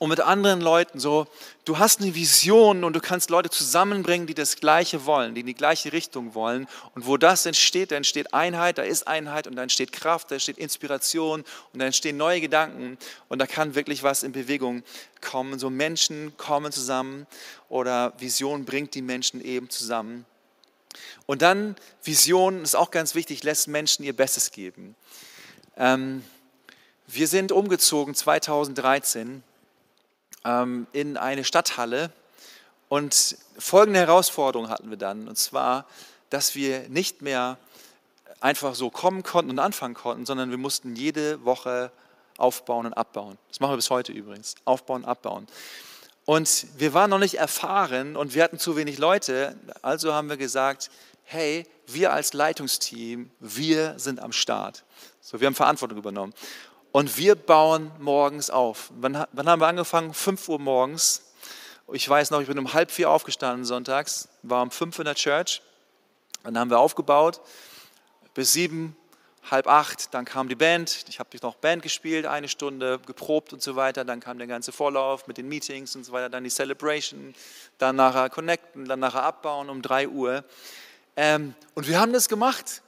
und mit anderen Leuten so, du hast eine Vision und du kannst Leute zusammenbringen, die das Gleiche wollen, die in die gleiche Richtung wollen. Und wo das entsteht, da entsteht Einheit, da ist Einheit und da entsteht Kraft, da entsteht Inspiration und da entstehen neue Gedanken und da kann wirklich was in Bewegung kommen. So Menschen kommen zusammen oder Vision bringt die Menschen eben zusammen. Und dann Vision ist auch ganz wichtig, lässt Menschen ihr Bestes geben. Ähm, wir sind umgezogen 2013 ähm, in eine Stadthalle. Und folgende Herausforderung hatten wir dann, und zwar, dass wir nicht mehr einfach so kommen konnten und anfangen konnten, sondern wir mussten jede Woche aufbauen und abbauen. Das machen wir bis heute übrigens. Aufbauen, abbauen. Und wir waren noch nicht erfahren und wir hatten zu wenig Leute, also haben wir gesagt, hey, wir als Leitungsteam, wir sind am Start. So, wir haben Verantwortung übernommen. Und wir bauen morgens auf. Wann, wann haben wir angefangen? 5 Uhr morgens. Ich weiß noch, ich bin um halb vier aufgestanden sonntags, war um fünf in der Church. Dann haben wir aufgebaut. Bis sieben halb acht, dann kam die Band, ich habe noch Band gespielt, eine Stunde geprobt und so weiter, dann kam der ganze Vorlauf mit den Meetings und so weiter, dann die Celebration, dann nachher connecten, dann nachher abbauen um drei Uhr. Ähm, und wir haben das gemacht.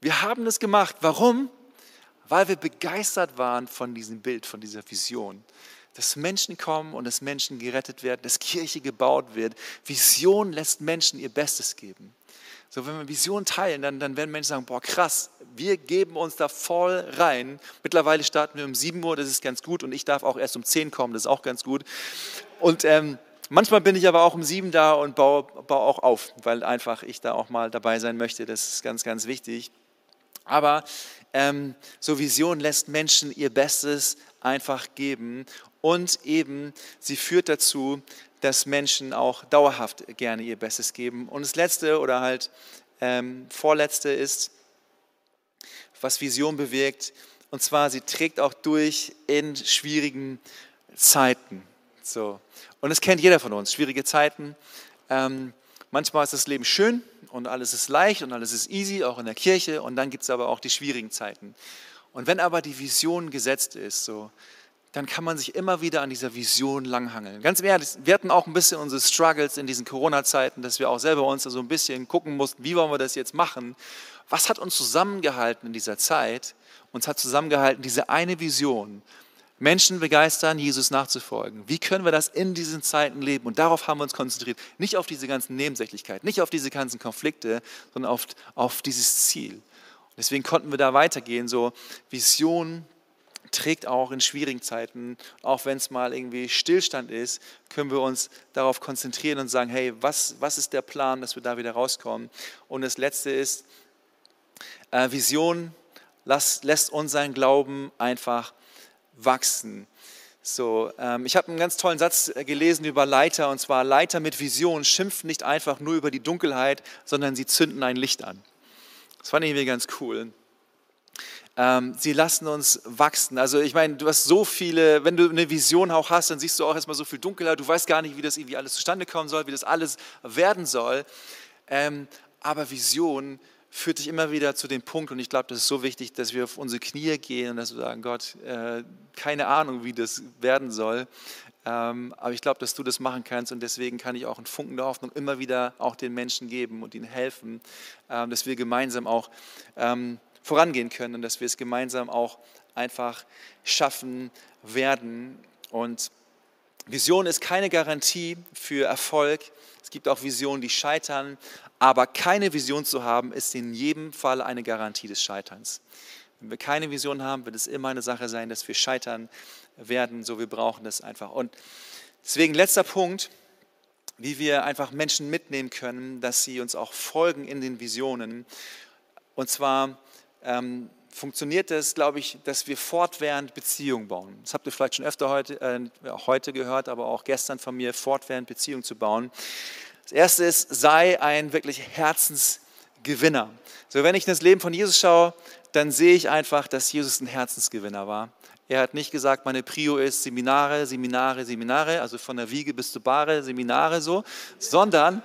Wir haben das gemacht. Warum? Weil wir begeistert waren von diesem Bild, von dieser Vision. Dass Menschen kommen und dass Menschen gerettet werden, dass Kirche gebaut wird. Vision lässt Menschen ihr Bestes geben. So, wenn wir Vision teilen, dann, dann werden Menschen sagen, boah, krass, wir geben uns da voll rein. Mittlerweile starten wir um 7 Uhr, das ist ganz gut. Und ich darf auch erst um 10 kommen, das ist auch ganz gut. Und ähm, manchmal bin ich aber auch um 7 da und baue, baue auch auf, weil einfach ich da auch mal dabei sein möchte. Das ist ganz, ganz wichtig. Aber ähm, so Vision lässt Menschen ihr Bestes einfach geben und eben sie führt dazu, dass Menschen auch dauerhaft gerne ihr Bestes geben. Und das Letzte oder halt ähm, Vorletzte ist, was Vision bewirkt, und zwar sie trägt auch durch in schwierigen Zeiten. So. Und das kennt jeder von uns, schwierige Zeiten. Ähm, manchmal ist das Leben schön und alles ist leicht und alles ist easy, auch in der Kirche. Und dann gibt es aber auch die schwierigen Zeiten. Und wenn aber die Vision gesetzt ist, so, dann kann man sich immer wieder an dieser Vision langhangeln. Ganz ehrlich, wir hatten auch ein bisschen unsere Struggles in diesen Corona-Zeiten, dass wir auch selber uns so ein bisschen gucken mussten, wie wollen wir das jetzt machen? Was hat uns zusammengehalten in dieser Zeit? Uns hat zusammengehalten diese eine Vision, Menschen begeistern, Jesus nachzufolgen. Wie können wir das in diesen Zeiten leben? Und darauf haben wir uns konzentriert. Nicht auf diese ganzen Nebensächlichkeiten, nicht auf diese ganzen Konflikte, sondern auf, auf dieses Ziel. deswegen konnten wir da weitergehen, so Vision, trägt auch in schwierigen Zeiten, auch wenn es mal irgendwie Stillstand ist, können wir uns darauf konzentrieren und sagen, hey, was, was ist der Plan, dass wir da wieder rauskommen? Und das Letzte ist, äh, Vision lass, lässt unseren Glauben einfach wachsen. So, ähm, ich habe einen ganz tollen Satz äh, gelesen über Leiter, und zwar Leiter mit Vision schimpfen nicht einfach nur über die Dunkelheit, sondern sie zünden ein Licht an. Das fand ich irgendwie ganz cool. Ähm, sie lassen uns wachsen. Also ich meine, du hast so viele, wenn du eine Vision auch hast, dann siehst du auch erstmal so viel Dunkelheit. Du weißt gar nicht, wie das irgendwie alles zustande kommen soll, wie das alles werden soll. Ähm, aber Vision führt dich immer wieder zu dem Punkt, und ich glaube, das ist so wichtig, dass wir auf unsere Knie gehen und dass wir sagen, Gott, äh, keine Ahnung, wie das werden soll. Ähm, aber ich glaube, dass du das machen kannst und deswegen kann ich auch einen Funken der Hoffnung immer wieder auch den Menschen geben und ihnen helfen, ähm, dass wir gemeinsam auch ähm, vorangehen können und dass wir es gemeinsam auch einfach schaffen werden. Und Vision ist keine Garantie für Erfolg. Es gibt auch Visionen, die scheitern, aber keine Vision zu haben, ist in jedem Fall eine Garantie des Scheiterns. Wenn wir keine Vision haben, wird es immer eine Sache sein, dass wir scheitern werden. So, wir brauchen das einfach. Und deswegen letzter Punkt, wie wir einfach Menschen mitnehmen können, dass sie uns auch folgen in den Visionen. Und zwar ähm, funktioniert es, glaube ich, dass wir fortwährend Beziehungen bauen. Das habt ihr vielleicht schon öfter heute, äh, heute gehört, aber auch gestern von mir, fortwährend Beziehungen zu bauen. Das erste ist, sei ein wirklich Herzensgewinner. So, wenn ich in das Leben von Jesus schaue, dann sehe ich einfach, dass Jesus ein Herzensgewinner war. Er hat nicht gesagt, meine Prio ist Seminare, Seminare, Seminare, also von der Wiege bis zur Bahre, Seminare so, sondern,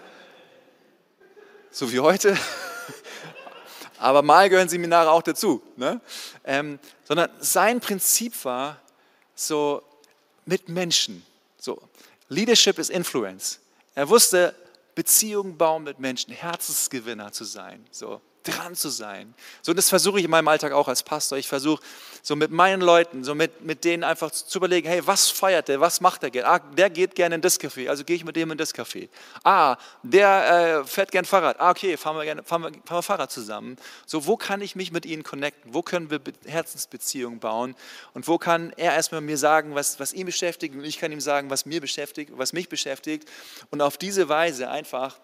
so wie heute, [laughs] aber mal gehören Seminare auch dazu. Ne? Ähm, sondern sein Prinzip war so mit Menschen. So, Leadership is Influence. Er wusste, Beziehungen bauen mit Menschen, Herzensgewinner zu sein. So, dran zu sein. So, das versuche ich in meinem Alltag auch als Pastor. Ich versuche so mit meinen Leuten, so mit, mit denen einfach zu überlegen, hey, was feiert der, was macht der gerne? Ah, der geht gerne in das Café, also gehe ich mit dem in das Café. Ah, der äh, fährt gern Fahrrad. Ah, okay, fahren wir, gerne, fahren, wir, fahren wir Fahrrad zusammen. So, wo kann ich mich mit ihnen connecten? Wo können wir Herzensbeziehungen bauen? Und wo kann er erstmal mir sagen, was, was ihn beschäftigt und ich kann ihm sagen, was mir beschäftigt, was mich beschäftigt. Und auf diese Weise einfach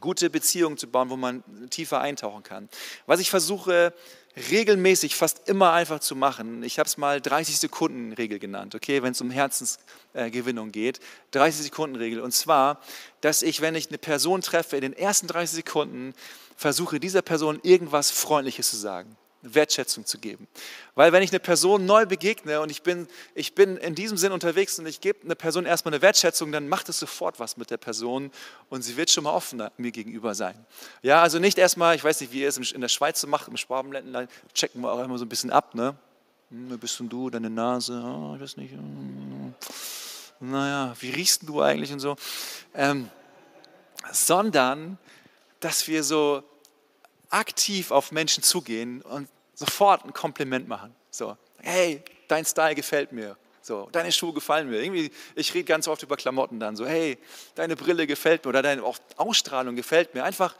gute Beziehungen zu bauen, wo man tiefer eintauchen kann. Was ich versuche regelmäßig fast immer einfach zu machen, ich habe es mal 30 Sekunden Regel genannt, okay, wenn es um Herzensgewinnung geht, 30 Sekunden Regel. Und zwar, dass ich, wenn ich eine Person treffe, in den ersten 30 Sekunden versuche, dieser Person irgendwas Freundliches zu sagen. Wertschätzung zu geben. Weil wenn ich eine Person neu begegne und ich bin, ich bin in diesem Sinn unterwegs und ich gebe einer Person erstmal eine Wertschätzung, dann macht es sofort was mit der Person und sie wird schon mal offener mir gegenüber sein. Ja, also nicht erstmal, ich weiß nicht, wie ihr es in der Schweiz so macht, im Schwabenländler checken wir auch immer so ein bisschen ab, ne? Hm, wer bist denn du, deine Nase, oh, ich weiß nicht. Hm, naja, wie riechst du eigentlich und so. Ähm, sondern, dass wir so aktiv auf Menschen zugehen und sofort ein Kompliment machen. So, hey, dein Style gefällt mir. So, deine Schuhe gefallen mir. Irgendwie, ich rede ganz oft über Klamotten dann so, hey, deine Brille gefällt mir oder deine Ausstrahlung gefällt mir. Einfach,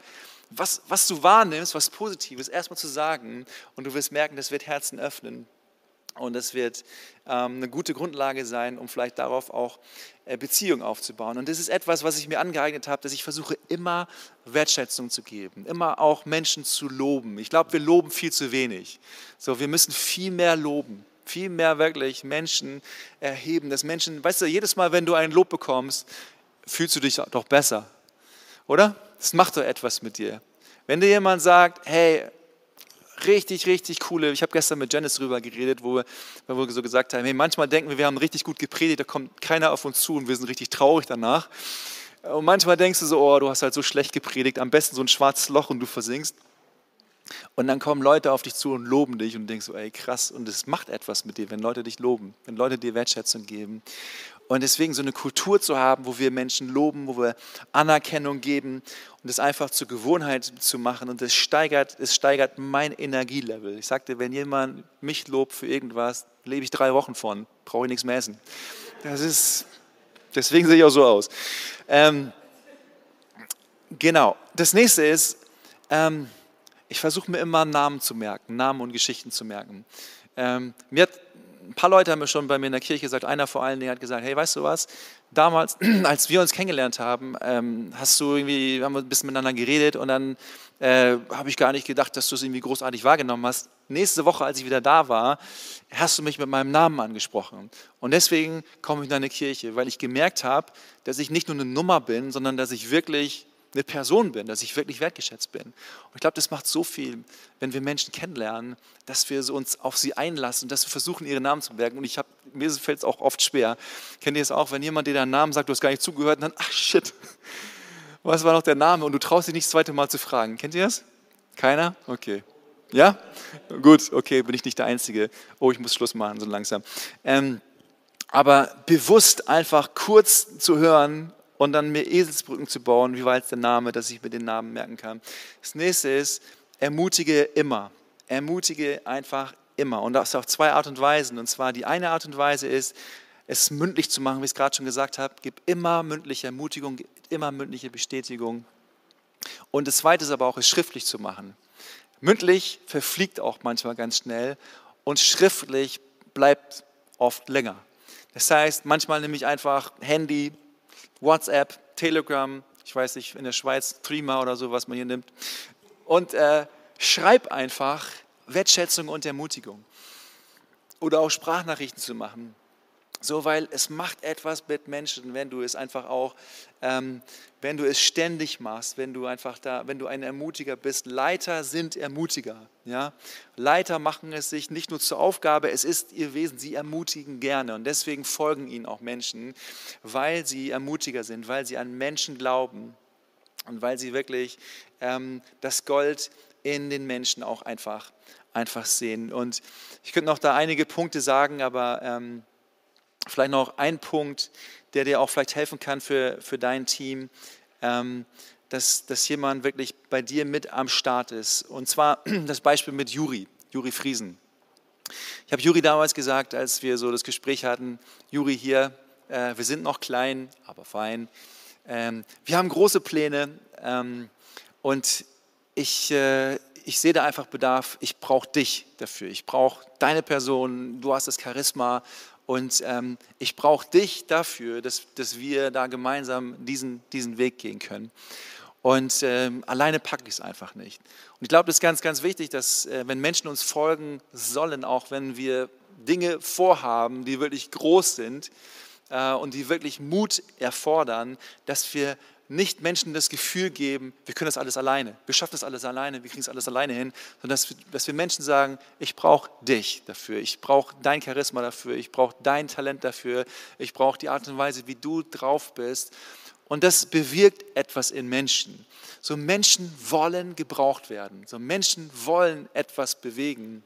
was, was du wahrnimmst, was Positives, erstmal zu sagen und du wirst merken, das wird Herzen öffnen. Und es wird ähm, eine gute Grundlage sein, um vielleicht darauf auch äh, Beziehungen aufzubauen. Und das ist etwas, was ich mir angeeignet habe, dass ich versuche, immer Wertschätzung zu geben, immer auch Menschen zu loben. Ich glaube, wir loben viel zu wenig. So, wir müssen viel mehr loben, viel mehr wirklich Menschen erheben. Dass Menschen, weißt du, jedes Mal, wenn du ein Lob bekommst, fühlst du dich doch besser, oder? Das macht doch etwas mit dir. Wenn dir jemand sagt, hey, richtig, richtig coole, ich habe gestern mit Janice drüber geredet, wo wir, wo wir so gesagt haben, hey, manchmal denken wir, wir haben richtig gut gepredigt, da kommt keiner auf uns zu und wir sind richtig traurig danach. Und manchmal denkst du so, oh, du hast halt so schlecht gepredigt, am besten so ein schwarzes Loch und du versinkst. Und dann kommen Leute auf dich zu und loben dich und denkst so, ey krass, und es macht etwas mit dir, wenn Leute dich loben, wenn Leute dir Wertschätzung geben. Und deswegen so eine Kultur zu haben, wo wir Menschen loben, wo wir Anerkennung geben und das einfach zur Gewohnheit zu machen und das steigert, es steigert mein Energielevel. Ich sagte, wenn jemand mich lobt für irgendwas, lebe ich drei Wochen von, brauche ich nichts mehr essen. Das ist, deswegen sehe ich auch so aus. Ähm, genau. Das nächste ist, ähm, ich versuche mir immer Namen zu merken, Namen und Geschichten zu merken. Ähm, mir hat ein paar Leute haben mir schon bei mir in der Kirche gesagt, einer vor allen Dingen hat gesagt, hey, weißt du was, damals, [clears throat] als wir uns kennengelernt haben, ähm, hast du irgendwie, haben wir ein bisschen miteinander geredet und dann äh, habe ich gar nicht gedacht, dass du es irgendwie großartig wahrgenommen hast. Nächste Woche, als ich wieder da war, hast du mich mit meinem Namen angesprochen. Und deswegen komme ich in deine Kirche, weil ich gemerkt habe, dass ich nicht nur eine Nummer bin, sondern dass ich wirklich eine Person bin, dass ich wirklich wertgeschätzt bin. Und ich glaube, das macht so viel, wenn wir Menschen kennenlernen, dass wir uns auf sie einlassen, dass wir versuchen, ihre Namen zu merken. Und ich habe, mir fällt es auch oft schwer. Kennt ihr es auch, wenn jemand dir deinen Namen sagt, du hast gar nicht zugehört, und dann, ach shit, was war noch der Name? Und du traust dich nicht das zweite Mal zu fragen. Kennt ihr das? Keiner? Okay. Ja? Gut, okay, bin ich nicht der Einzige. Oh, ich muss Schluss machen, so langsam. Ähm, aber bewusst einfach kurz zu hören, und dann mir Eselsbrücken zu bauen. Wie war jetzt der Name, dass ich mir den Namen merken kann? Das nächste ist, ermutige immer. Ermutige einfach immer. Und das auf zwei Art und Weisen. Und zwar die eine Art und Weise ist, es mündlich zu machen, wie ich es gerade schon gesagt habe. Gib immer mündliche Ermutigung, immer mündliche Bestätigung. Und das zweite ist aber auch, es schriftlich zu machen. Mündlich verfliegt auch manchmal ganz schnell und schriftlich bleibt oft länger. Das heißt, manchmal nehme ich einfach Handy, WhatsApp, Telegram, ich weiß nicht, in der Schweiz Threema oder so, was man hier nimmt. Und äh, schreib einfach Wertschätzung und Ermutigung. Oder auch Sprachnachrichten zu machen. So, weil es macht etwas mit Menschen, wenn du es einfach auch, ähm, wenn du es ständig machst, wenn du einfach da, wenn du ein Ermutiger bist. Leiter sind Ermutiger. Ja? Leiter machen es sich nicht nur zur Aufgabe, es ist ihr Wesen, sie ermutigen gerne. Und deswegen folgen ihnen auch Menschen, weil sie Ermutiger sind, weil sie an Menschen glauben und weil sie wirklich ähm, das Gold in den Menschen auch einfach, einfach sehen. Und ich könnte noch da einige Punkte sagen, aber ähm, Vielleicht noch ein Punkt, der dir auch vielleicht helfen kann für, für dein Team, ähm, dass, dass jemand wirklich bei dir mit am Start ist. Und zwar [clears throat] das Beispiel mit Juri, Juri Friesen. Ich habe Juri damals gesagt, als wir so das Gespräch hatten, Juri hier, äh, wir sind noch klein, aber fein. Ähm, wir haben große Pläne ähm, und ich, äh, ich sehe da einfach Bedarf. Ich brauche dich dafür. Ich brauche deine Person. Du hast das Charisma und ähm, ich brauche dich dafür, dass, dass wir da gemeinsam diesen, diesen Weg gehen können. Und ähm, alleine packe ich es einfach nicht. Und ich glaube, das ist ganz, ganz wichtig, dass äh, wenn Menschen uns folgen sollen, auch wenn wir Dinge vorhaben, die wirklich groß sind äh, und die wirklich Mut erfordern, dass wir nicht Menschen das Gefühl geben, wir können das alles alleine, wir schaffen das alles alleine, wir kriegen es alles alleine hin, sondern dass wir, dass wir Menschen sagen, ich brauche dich dafür, ich brauche dein Charisma dafür, ich brauche dein Talent dafür, ich brauche die Art und Weise, wie du drauf bist. Und das bewirkt etwas in Menschen. So Menschen wollen gebraucht werden, so Menschen wollen etwas bewegen.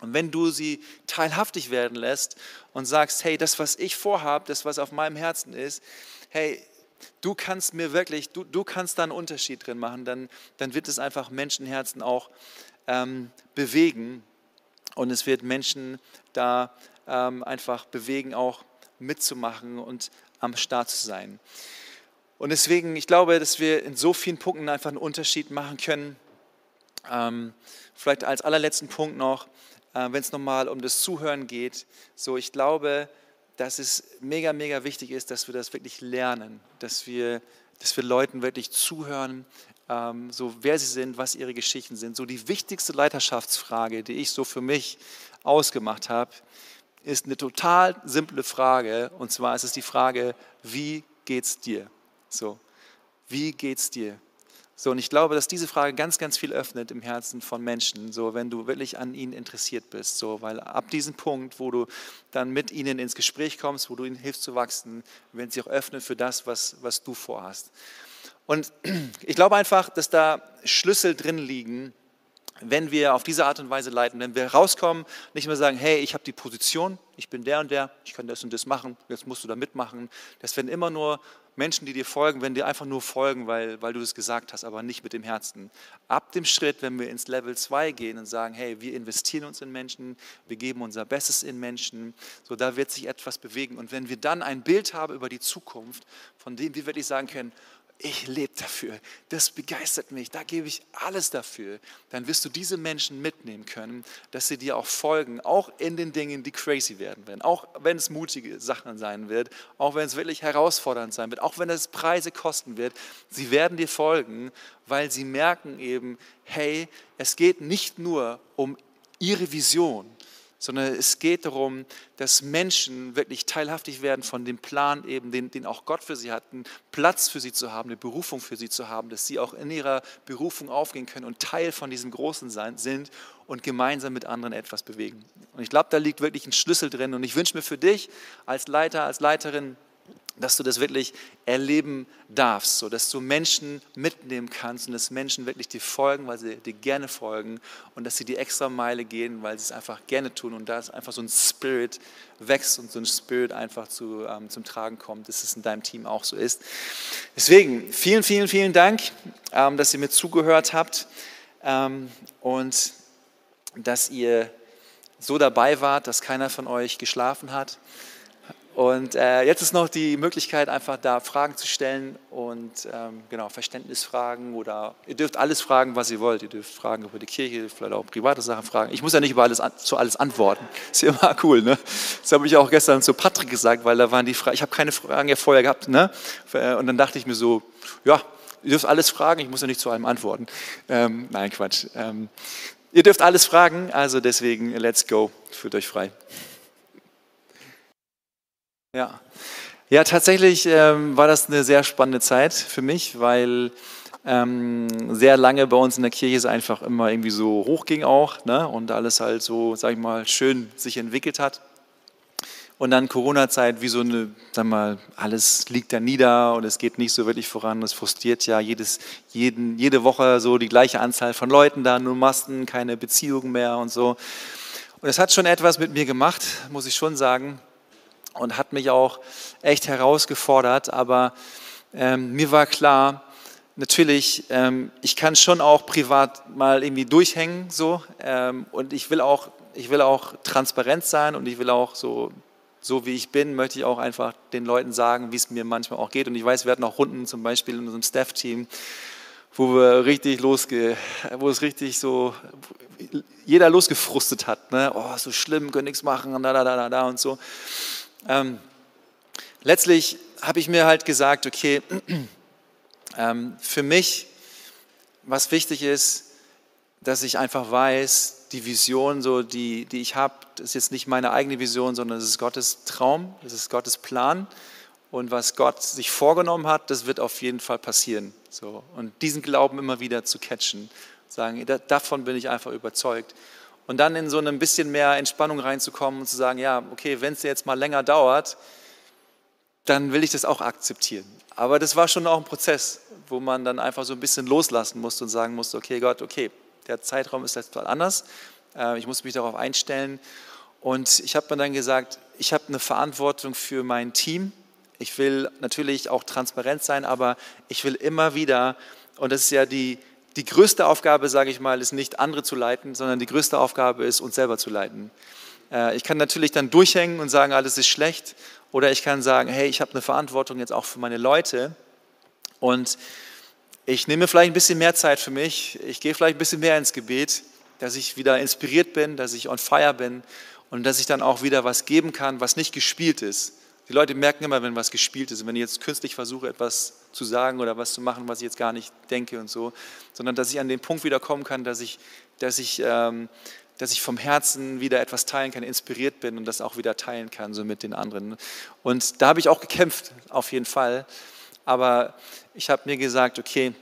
Und wenn du sie teilhaftig werden lässt und sagst, hey, das, was ich vorhabe, das, was auf meinem Herzen ist, hey, du kannst mir wirklich, du, du kannst da einen Unterschied drin machen, dann, dann wird es einfach Menschenherzen auch ähm, bewegen und es wird Menschen da ähm, einfach bewegen, auch mitzumachen und am Start zu sein. Und deswegen, ich glaube, dass wir in so vielen Punkten einfach einen Unterschied machen können. Ähm, vielleicht als allerletzten Punkt noch, äh, wenn es nochmal um das Zuhören geht. So, ich glaube, dass es mega, mega wichtig ist, dass wir das wirklich lernen, dass wir, dass wir Leuten wirklich zuhören, ähm, so wer sie sind, was ihre Geschichten sind. So die wichtigste Leiterschaftsfrage, die ich so für mich ausgemacht habe, ist eine total simple Frage. Und zwar ist es die Frage, wie geht's dir? So, wie geht's dir? So, und ich glaube, dass diese Frage ganz, ganz viel öffnet im Herzen von Menschen, so wenn du wirklich an ihnen interessiert bist. So, weil ab diesem Punkt, wo du dann mit ihnen ins Gespräch kommst, wo du ihnen hilfst zu wachsen, werden sie auch öffnen für das, was, was du vorhast. Und [clears throat] ich glaube einfach, dass da Schlüssel drin liegen, wenn wir auf diese Art und Weise leiten, wenn wir rauskommen, nicht mehr sagen, hey, ich habe die Position, ich bin der und der, ich kann das und das machen, jetzt musst du da mitmachen. Das werden immer nur Menschen, die dir folgen, wenn dir einfach nur folgen, weil, weil du das gesagt hast, aber nicht mit dem Herzen. Ab dem Schritt, wenn wir ins Level 2 gehen und sagen, hey, wir investieren uns in Menschen, wir geben unser Bestes in Menschen, so da wird sich etwas bewegen. Und wenn wir dann ein Bild haben über die Zukunft, von dem wir wirklich sagen können, ich lebe dafür, das begeistert mich, da gebe ich alles dafür, dann wirst du diese Menschen mitnehmen können, dass sie dir auch folgen, auch in den Dingen, die crazy werden werden, auch wenn es mutige Sachen sein wird, auch wenn es wirklich herausfordernd sein wird, auch wenn es Preise kosten wird, sie werden dir folgen, weil sie merken eben, hey, es geht nicht nur um ihre Vision, sondern es geht darum, dass Menschen wirklich teilhaftig werden von dem Plan eben, den, den auch Gott für sie hat, einen Platz für sie zu haben, eine Berufung für sie zu haben, dass sie auch in ihrer Berufung aufgehen können und Teil von diesem Großen sein, sind und gemeinsam mit anderen etwas bewegen. Und ich glaube, da liegt wirklich ein Schlüssel drin und ich wünsche mir für dich als Leiter, als Leiterin, dass du das wirklich erleben darfst, so dass du Menschen mitnehmen kannst und dass Menschen wirklich dir folgen, weil sie dir gerne folgen und dass sie die extra Meile gehen, weil sie es einfach gerne tun und da ist einfach so ein Spirit wächst und so ein Spirit einfach zu, ähm, zum Tragen kommt, dass es in deinem Team auch so ist. Deswegen vielen, vielen, vielen Dank, ähm, dass ihr mir zugehört habt ähm, und dass ihr so dabei wart, dass keiner von euch geschlafen hat. Und äh, jetzt ist noch die Möglichkeit, einfach da Fragen zu stellen und ähm, genau, Verständnisfragen oder ihr dürft alles fragen, was ihr wollt. Ihr dürft Fragen über die Kirche, vielleicht auch private Sachen fragen. Ich muss ja nicht über alles zu alles antworten. Ist ja immer cool, ne? Das habe ich auch gestern zu Patrick gesagt, weil da waren die Fragen, ich habe keine Fragen ja vorher gehabt, ne? Und dann dachte ich mir so, ja, ihr dürft alles fragen, ich muss ja nicht zu allem antworten. Ähm, nein, Quatsch. Ähm, ihr dürft alles fragen, also deswegen, let's go, fühlt euch frei. Ja, ja tatsächlich ähm, war das eine sehr spannende Zeit für mich, weil ähm, sehr lange bei uns in der Kirche es einfach immer irgendwie so hoch ging auch ne? und alles halt so, sag ich mal, schön sich entwickelt hat. Und dann Corona-Zeit, wie so eine, sag mal, alles liegt da nieder und es geht nicht so wirklich voran. Es frustriert ja jedes, jeden, jede Woche so die gleiche Anzahl von Leuten da, nur Masten, keine Beziehungen mehr und so. Und es hat schon etwas mit mir gemacht, muss ich schon sagen und hat mich auch echt herausgefordert. Aber ähm, mir war klar, natürlich, ähm, ich kann schon auch privat mal irgendwie durchhängen so ähm, und ich will auch, ich will auch transparent sein und ich will auch so so wie ich bin, möchte ich auch einfach den Leuten sagen, wie es mir manchmal auch geht. Und ich weiß, wir hatten auch Runden zum Beispiel in unserem Staff-Team, wo wir richtig losge, wo es richtig so, jeder losgefrustet hat. Ne? Oh, so schlimm, können nichts machen, da, da, da, da und so. Ähm, letztlich habe ich mir halt gesagt, okay, [clears throat] ähm, für mich, was wichtig ist, dass ich einfach weiß, die Vision, so die, die ich habe, ist jetzt nicht meine eigene Vision, sondern es ist Gottes Traum, es ist Gottes Plan. und was Gott sich vorgenommen hat, das wird auf jeden Fall passieren. So. Und diesen Glauben immer wieder zu catchen, sagen, davon bin ich einfach überzeugt. Und dann in so ein bisschen mehr Entspannung reinzukommen und zu sagen, ja, okay, wenn es jetzt mal länger dauert, dann will ich das auch akzeptieren. Aber das war schon auch ein Prozess, wo man dann einfach so ein bisschen loslassen musste und sagen musste, okay Gott, okay, der Zeitraum ist jetzt mal anders, äh, ich muss mich darauf einstellen. Und ich habe mir dann gesagt, ich habe eine Verantwortung für mein Team. Ich will natürlich auch transparent sein, aber ich will immer wieder, und das ist ja die, die größte Aufgabe, sage ich mal, ist nicht andere zu leiten, sondern die größte Aufgabe ist, uns selber zu leiten. Äh, ich kann natürlich dann durchhängen und sagen, alles ist schlecht oder ich kann sagen, hey, ich habe eine Verantwortung jetzt auch für meine Leute und ich nehme vielleicht ein bisschen mehr Zeit für mich, ich gehe vielleicht ein bisschen mehr ins Gebet, dass ich wieder inspiriert bin, dass ich on fire bin und dass ich dann auch wieder was geben kann, was nicht gespielt ist. Die Leute merken immer, wenn was gespielt ist. Und wenn ich jetzt künstlich versuche, etwas zu sagen oder was zu machen, was ich jetzt gar nicht denke und so, sondern dass ich an den Punkt wieder kommen kann, dass ich, dass ich ähm, dass ich vom Herzen wieder etwas teilen kann, inspiriert bin und das auch wieder teilen kann, so mit den anderen. Und da habe ich auch gekämpft, auf jeden Fall. Aber ich habe mir gesagt, okay,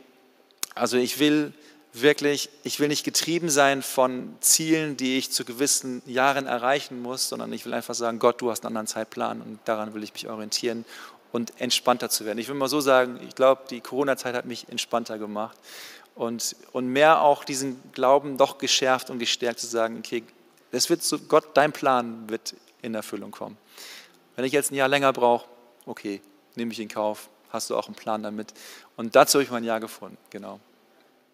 also ich will wirklich, ich will nicht getrieben sein von Zielen, die ich zu gewissen Jahren erreichen muss, sondern ich will einfach sagen, Gott, du hast einen anderen Zeitplan und daran will ich mich orientieren und entspannter zu werden. Ich will mal so sagen, ich glaube, die Corona-Zeit hat mich entspannter gemacht und, und mehr auch diesen Glauben doch geschärft und gestärkt zu sagen, okay, das wird so, Gott, dein Plan wird in Erfüllung kommen. Wenn ich jetzt ein Jahr länger brauche, okay, nehme ich in Kauf, hast du auch einen Plan damit. Und dazu habe ich mein Jahr gefunden, genau.